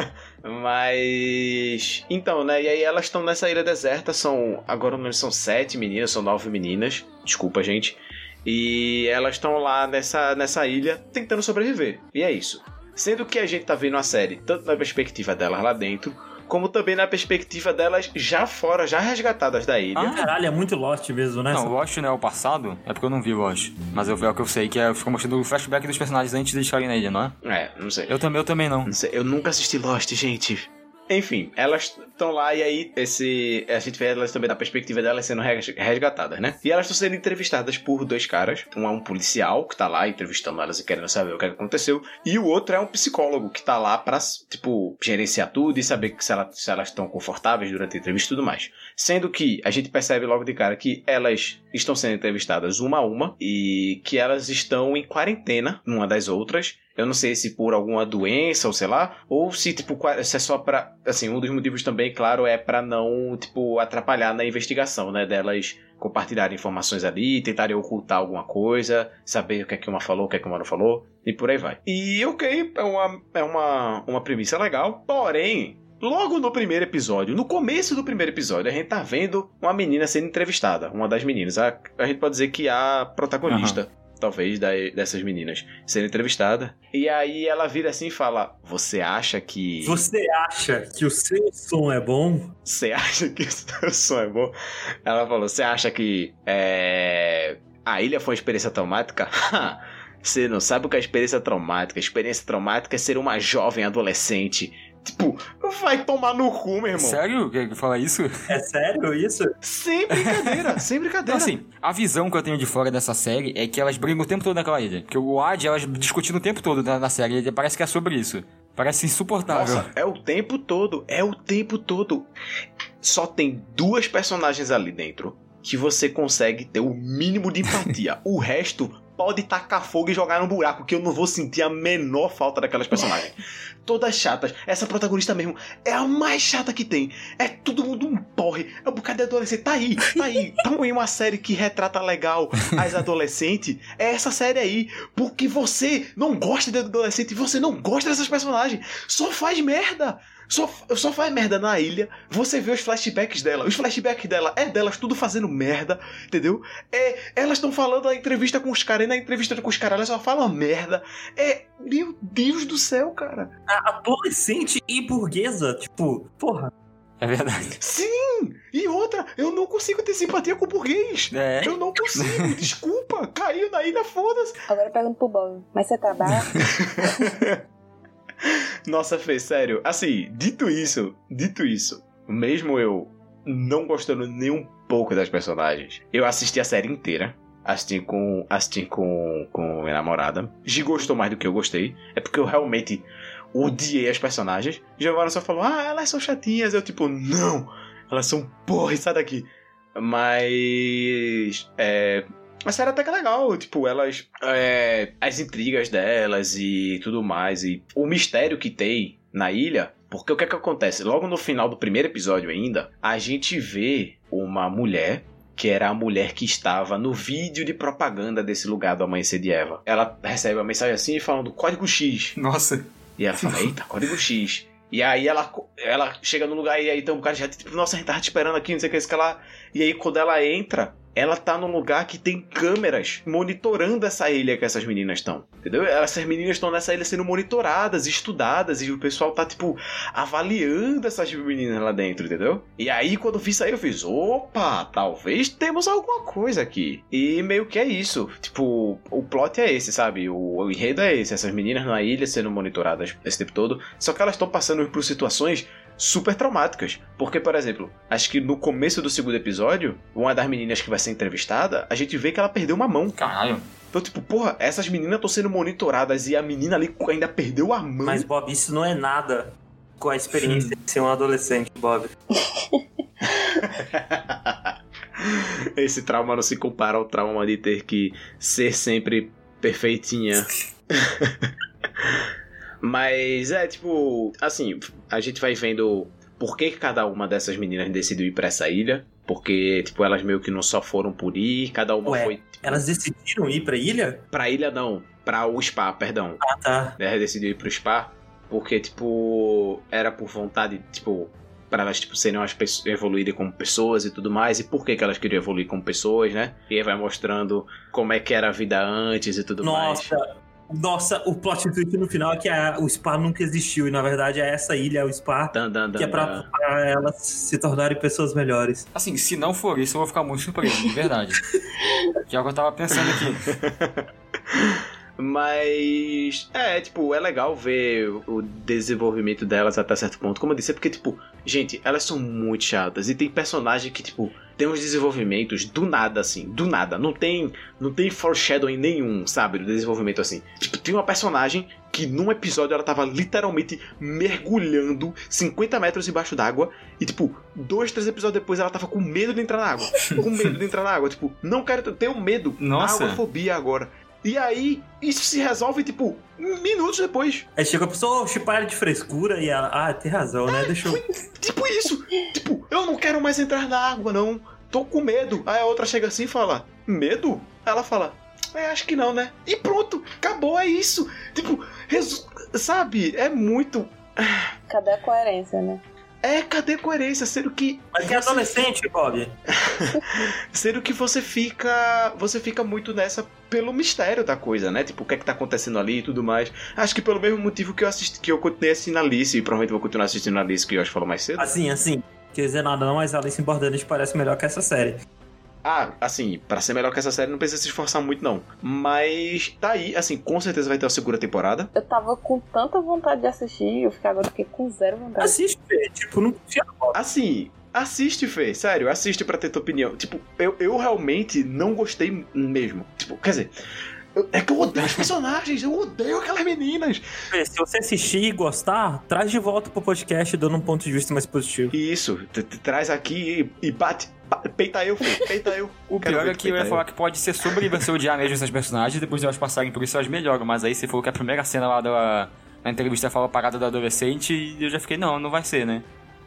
*laughs* Mas. Então, né? E aí elas estão nessa ilha deserta. São. Agora não são sete meninas, são nove meninas. Desculpa, gente. E elas estão lá nessa, nessa ilha tentando sobreviver. E é isso. Sendo que a gente tá vendo a série tanto na perspectiva delas lá dentro, como também na perspectiva delas já fora, já resgatadas da ilha. Ah, Caralho, é muito Lost mesmo, né? Não, Lost não é o passado, é porque eu não vi Lost. Mas eu vi o que eu sei, que é ficou mostrando o flashback dos personagens antes de eles caírem na ilha, não é? É, não sei. Eu também, eu também não. Não sei, eu nunca assisti Lost, gente. Enfim, elas estão lá e aí esse a gente vê elas também da perspectiva delas sendo res- resgatadas, né? E elas estão sendo entrevistadas por dois caras. Um é um policial que tá lá entrevistando elas e querendo saber o que aconteceu, e o outro é um psicólogo que tá lá pra, tipo, gerenciar tudo e saber se, ela- se elas estão confortáveis durante a entrevista e tudo mais. Sendo que a gente percebe logo de cara que elas estão sendo entrevistadas uma a uma e que elas estão em quarentena uma das outras Eu não sei se por alguma doença ou sei lá, ou se, tipo, se é só pra. Assim, um dos motivos também, claro, é pra não, tipo, atrapalhar na investigação, né? Delas compartilharem informações ali, tentarem ocultar alguma coisa, saber o que é que uma falou, o que é que uma não falou, e por aí vai. E ok, é uma, é uma, uma premissa legal, porém. Logo no primeiro episódio, no começo do primeiro episódio, a gente tá vendo uma menina sendo entrevistada, uma das meninas. A, a gente pode dizer que a protagonista, talvez, dessas meninas, sendo entrevistada. E aí ela vira assim e fala: Você acha que. Você acha que o seu som é bom? Você acha que *laughs* o seu som é bom? Ela falou: Você acha que. É... A ilha foi uma experiência traumática? *laughs* Você não sabe o que é experiência traumática. Experiência traumática é ser uma jovem adolescente. Tipo, vai tomar no cu, meu irmão. Sério? Quer que fala isso? É sério isso? Sem brincadeira, *laughs* sem Então, brincadeira. assim, a visão que eu tenho de fora dessa série é que elas brigam o tempo todo naquela ilha. Porque o Ad, elas discutindo o tempo todo na, na série. e Parece que é sobre isso. Parece insuportável. Nossa, é o tempo todo, é o tempo todo. Só tem duas personagens ali dentro que você consegue ter o mínimo de empatia. *laughs* o resto pode tacar fogo e jogar no buraco, que eu não vou sentir a menor falta daquelas personagens. *laughs* Todas chatas. Essa protagonista mesmo é a mais chata que tem. É todo mundo um porre. É um bocado de adolescente. Tá aí, tá aí. *laughs* Põe uma série que retrata legal as adolescentes. É essa série aí. Porque você não gosta de adolescente, você não gosta dessas personagens. Só faz merda. Só, só faz merda na ilha. Você vê os flashbacks dela. Os flashbacks dela é delas tudo fazendo merda, entendeu? É, elas estão falando na entrevista com os caras, e na entrevista com os caras elas só falam merda. É, meu Deus do céu, cara. Adolescente e burguesa, tipo, porra. É verdade. Sim! E outra, eu não consigo ter simpatia com o burguês. É. Eu não consigo, desculpa. Caiu na ilha, foda-se. Agora pergunta pro Bob. Mas você trabalha? *laughs* *laughs* Nossa, Fê, sério. Assim, dito isso, dito isso, mesmo eu não gostando nem um pouco das personagens, eu assisti a série inteira. Assisti com, assisti com, com minha namorada. Gi gostou mais do que eu gostei. É porque eu realmente odiei as personagens. Giovanna só falou, ah, elas são chatinhas. Eu, tipo, não, elas são porra, sai daqui. Mas. É, a série até que é legal, tipo, elas. é, as intrigas delas e tudo mais. E o mistério que tem na ilha. Porque o que é que acontece? Logo no final do primeiro episódio ainda, a gente vê uma mulher. Que era a mulher que estava no vídeo de propaganda desse lugar do Amanhecer de Eva. Ela recebe uma mensagem assim falando código X. Nossa. E ela fala, eita, código X. E aí ela, ela chega no lugar e aí tem um cara já tipo, nossa, a gente tava te esperando aqui, não sei o que, isso que lá. E aí quando ela entra, ela tá num lugar que tem câmeras monitorando essa ilha que essas meninas estão. Entendeu? Essas meninas estão nessa ilha sendo monitoradas, estudadas, e o pessoal tá, tipo, avaliando essas meninas lá dentro, entendeu? E aí, quando eu vi isso aí, eu fiz, opa, talvez temos alguma coisa aqui. E meio que é isso. Tipo, o plot é esse, sabe? O, o enredo é esse. Essas meninas na ilha sendo monitoradas esse tempo todo. Só que elas estão passando por situações super traumáticas. Porque, por exemplo, acho que no começo do segundo episódio, uma das meninas que vai ser entrevistada, a gente vê que ela perdeu uma mão. Caralho. Então, tipo, porra, essas meninas estão sendo monitoradas e a menina ali ainda perdeu a mão. Mas, Bob, isso não é nada com a experiência de ser um adolescente, Bob. *laughs* Esse trauma não se compara ao trauma de ter que ser sempre perfeitinha. *laughs* Mas é tipo, assim, a gente vai vendo por que cada uma dessas meninas decidiu ir pra essa ilha. Porque, tipo, elas meio que não só foram por ir, cada uma Ué. foi Elas decidiram ir pra ilha? pra ilha, não, pra o spa, perdão. Ah, tá. Elas decidiram ir pro spa porque, tipo, era por vontade, tipo, para elas, tipo, serem umas pessoas, evoluírem como pessoas e tudo mais. E por que, que elas queriam evoluir como pessoas, né? E aí vai mostrando como é que era a vida antes e tudo mais. Nossa, nossa, o plot twist no final é que a- o Spa nunca existiu. E na verdade é essa ilha, é o Spa, Dan, dan, dan, que é pra, pra elas se tornarem pessoas melhores. Assim, se não for isso, eu vou ficar muito surpreso, de verdade. *laughs* que é o que eu tava pensando aqui. Mas é, tipo, é legal ver o desenvolvimento delas até certo ponto. Como eu disse, é porque, tipo, gente, elas são muito chatas. E tem personagem que, tipo, tem uns desenvolvimentos do nada, assim, do nada. Não tem, não tem foreshadowing nenhum, sabe? Do desenvolvimento assim. Tipo, tem uma personagem que num episódio ela tava literalmente mergulhando 50 metros embaixo d'água. E, tipo, dois, três episódios depois ela tava com medo de entrar na água. *laughs* Com medo de entrar na água. Tipo, não quero, tenho medo. Nossa. Água fobia agora. E aí, isso se resolve, tipo, minutos depois. Aí chega a pessoa, oxe, para de frescura e ela, ah, tem razão, né? Deixa eu. Tipo isso. tipo, eu não quero mais entrar na água, não. Tô com medo. Aí a outra chega assim e fala, medo? Ela fala, é, acho que não, né? E pronto, acabou, é isso. Tipo, resu- sabe? É muito. Cadê a coerência, né? É, cadê a coerência? Sendo que. Mas que é adolescente, Bob. *laughs* Sendo que você fica. Você fica muito nessa pelo mistério da coisa, né? Tipo, o que é que tá acontecendo ali e tudo mais. Acho que pelo mesmo motivo que eu assisti, que eu continuei assistindo a Alice, e provavelmente vou continuar assistindo a Alice, que eu acho que falou mais cedo. Assim, assim. Quer dizer nada não, mas Alice in Borderlands parece melhor que essa série. Ah, assim, pra ser melhor que essa série não precisa se esforçar muito, não. Mas tá aí, assim, com certeza vai ter a segunda temporada. Eu tava com tanta vontade de assistir, eu fiquei agora fiquei com zero vontade. Assiste. Tipo, não Bob. Assim, assiste, Fê, sério, assiste pra ter tua opinião. Tipo, eu, eu realmente não gostei mesmo. Tipo, quer dizer, eu- é que eu odeio os personagens, eu odeio aquelas meninas. Fê, Se você assistir e gostar, traz de volta pro podcast dando um ponto de vista mais positivo. Isso, traz aqui e, e bate, ba- peita eu, Fê, peita eu. *laughs* O Quero pior é que eu ia falar que pode ser sobre você odiar mesmo essas personagens, depois de elas passarem por isso elas melhoram. Mas aí você falou que a primeira cena lá da, na entrevista fala parada da adolescente e eu já fiquei, não, não vai ser, né?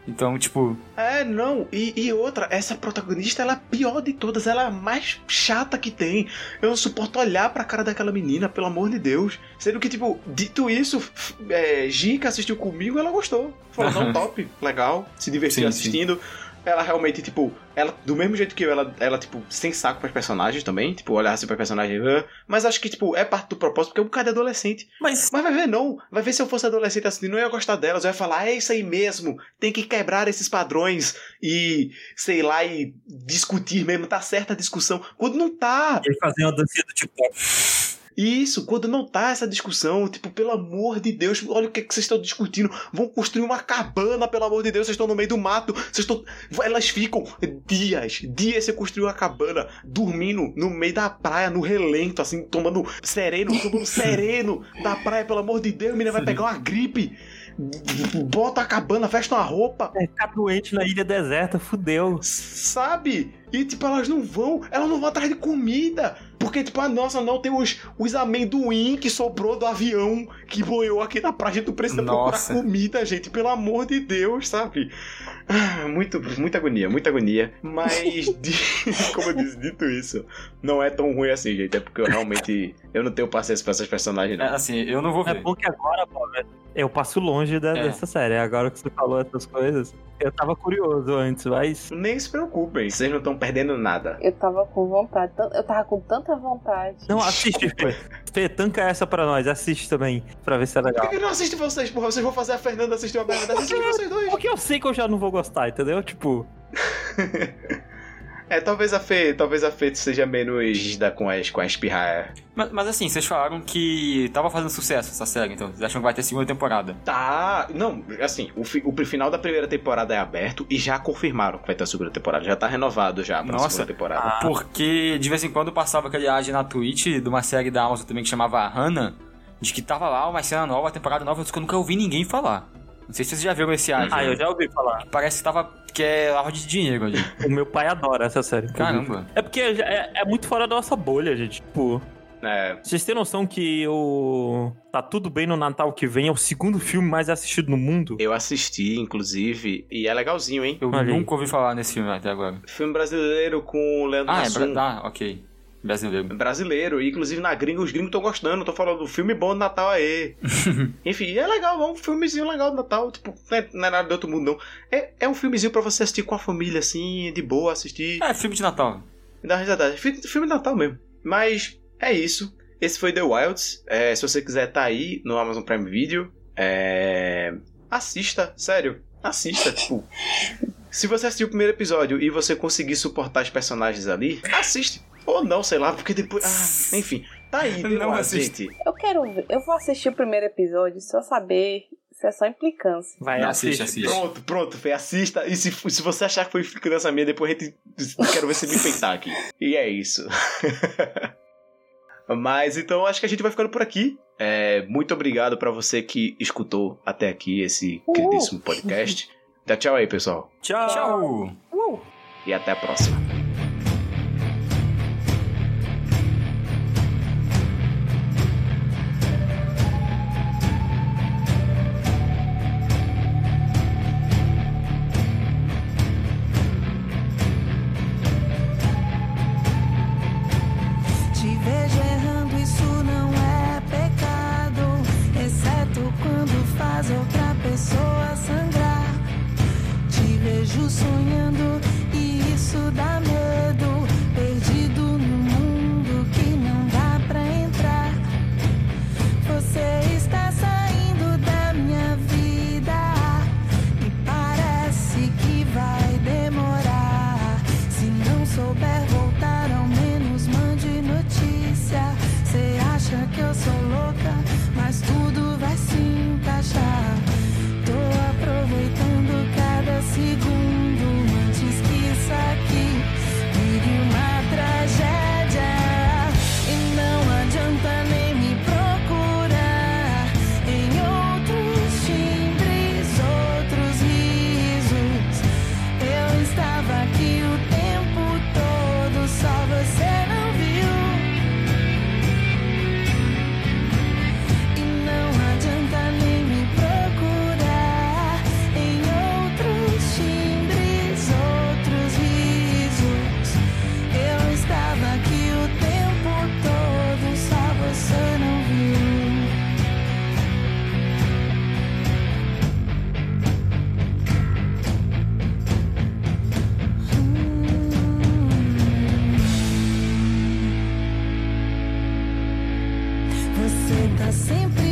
Então, tipo, É, não, e, e outra, essa protagonista, ela é a pior de todas, ela é a mais chata que tem. Eu não suporto olhar pra cara daquela menina, pelo amor de Deus. Sendo que, tipo, dito isso, é, Gi, que assistiu comigo, ela gostou. Falou, não, *laughs* top, legal, se divertiu Sim, assistindo. Ela realmente, tipo, ela, do mesmo jeito que eu, ela, ela tipo, sem saco pras personagens também, tipo, olhar assim pra personagem, mas acho que, tipo, é parte do propósito, porque é um bocado de adolescente. Mas Mas vai ver, não. Vai ver se eu fosse adolescente assistindo, não ia gostar delas. Eu ia falar, é isso aí mesmo. Tem que quebrar esses padrões e, sei lá, e discutir mesmo. Tá certa a discussão. Quando não tá. ele fazia uma dancinha do tipo. Isso, quando não tá essa discussão, tipo, pelo amor de Deus, olha o que, é que vocês estão discutindo. Vão construir uma cabana, pelo amor de Deus, vocês estão no meio do mato. Vocês estão. Elas ficam dias, dias você construiu uma cabana, dormindo no meio da praia, no relento, assim, tomando sereno, tomando *laughs* sereno da praia, pelo amor de Deus, a menina vai pegar uma gripe. Bota a cabana, veste uma roupa, É, ficar doente na ilha deserta, fudeu. sabe? E tipo, elas não vão, elas não vão atrás de comida. Porque, tipo, a nossa, não tem os, os amendoim que sobrou do avião que boiou aqui na praia. A gente não precisa Nossa. procurar comida, gente, pelo amor de Deus, sabe? Ah, muito, muita agonia, muita agonia. Mas, *laughs* de- como eu disse, dito isso, não é tão ruim assim, gente. É porque eu realmente eu não tenho paciência pra essas personagens, é, não. assim, eu não vou É ver. bom que agora, Bob, eu passo longe da- É. dessa série. Agora que você falou essas coisas, eu tava curioso antes, mas. Nem se preocupem, vocês não estão perdendo nada. Eu tava com vontade, eu tava com tanta vontade. Não, assiste, *laughs* Fê. Fê, tanca essa pra nós. Assiste também, pra ver se é Por legal. que eu não assisto vocês, porra? Vocês vão fazer a Fernanda assistir uma merda dessa? Assistem vocês dois. Porque eu sei que eu já não vou gostar, entendeu? Tipo, *laughs* É, talvez a Fê, talvez a Fê seja menos rígida com a, com a espirrar. Mas, mas assim, vocês falaram que tava fazendo sucesso essa série, então vocês acham que vai ter segunda temporada. Tá, não, assim, o, fi- o final da primeira temporada é aberto e já confirmaram que vai ter a segunda temporada. Já tá renovado já pra Nossa. segunda temporada. Ah. Porque de vez em quando passava aquele ad na Twitch de uma série da Amazon também que chamava Hannah, de que tava lá uma cena nova, temporada nova, só que eu nunca ouvi ninguém falar. Não sei se vocês já viram esse ad. ah, né? eu já ouvi falar. Parece que tava. que é lavagem de dinheiro ali. *laughs* O meu pai adora essa série. Caramba. É porque é, é muito fora da nossa bolha, gente. Tipo, É, vocês têm noção que o Tá Tudo Bem no Natal que vem é o segundo filme mais assistido no mundo? eu assisti, inclusive, e é legalzinho, hein? Eu Olha aí. nunca ouvi falar nesse filme até agora. Filme brasileiro com o Leandro Ah, é Hassum. ah, ok. Brasileiro. brasileiro, e inclusive na gringa, os gringos estão gostando, tô falando do filme bom de Natal aí. *laughs* Enfim, é legal, é um filmezinho legal de Natal, tipo, não é, não é nada do outro mundo, não. É, é um filmezinho pra você assistir com a família, assim, de boa, assistir, É, filme de Natal. e dar risada. Fi- Filme de Natal mesmo. Mas, é isso. Esse foi The Wilds. É, se você quiser tá aí no Amazon Prime Video, é... assista, sério, assista, tipo... *laughs* Se você assistiu o primeiro episódio e você conseguir suportar os personagens ali, assiste. Ou não, sei lá, porque depois. Ah, *laughs* enfim. Tá aí, The Não assiste. gente. Eu quero ver, eu vou assistir o primeiro episódio só saber se é só implicância. Vai, Não, assiste, assiste. Pronto, pronto, Fê, assista. E se, se você achar que foi criança minha, depois a gente. Quero ver você me *laughs* peitar aqui. E é isso. *laughs* Mas então acho que a gente vai ficando por aqui. É, muito obrigado pra você que escutou até aqui esse Uhul. queridíssimo podcast. Dá tchau aí, pessoal. Tchau. Tchau! Uh! E até a próxima. sempre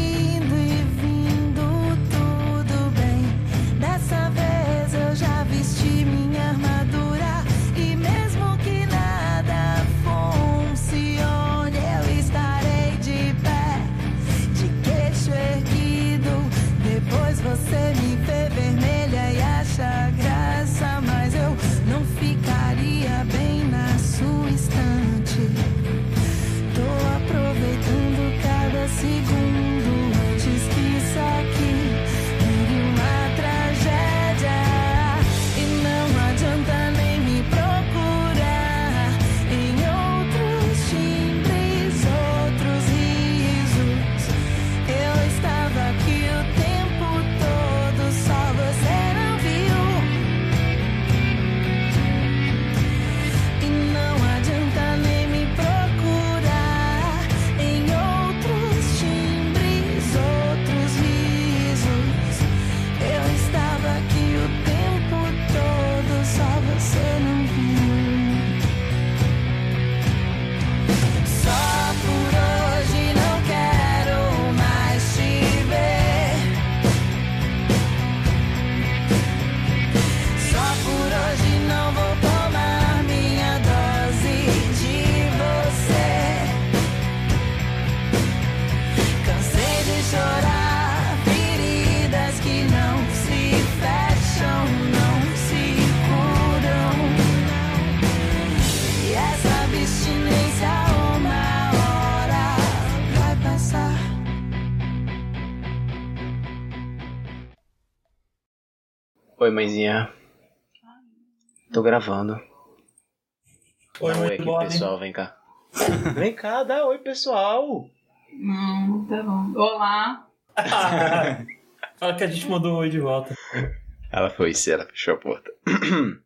Oi, mãezinha. Tô gravando. Oi, oi aqui, pessoal, hein? vem cá. *laughs* vem cá, dá oi, pessoal. Não, tá bom. Olá. *laughs* Fala que a gente mandou um oi de volta. Ela foi, se ela fechou a porta. *clears throat*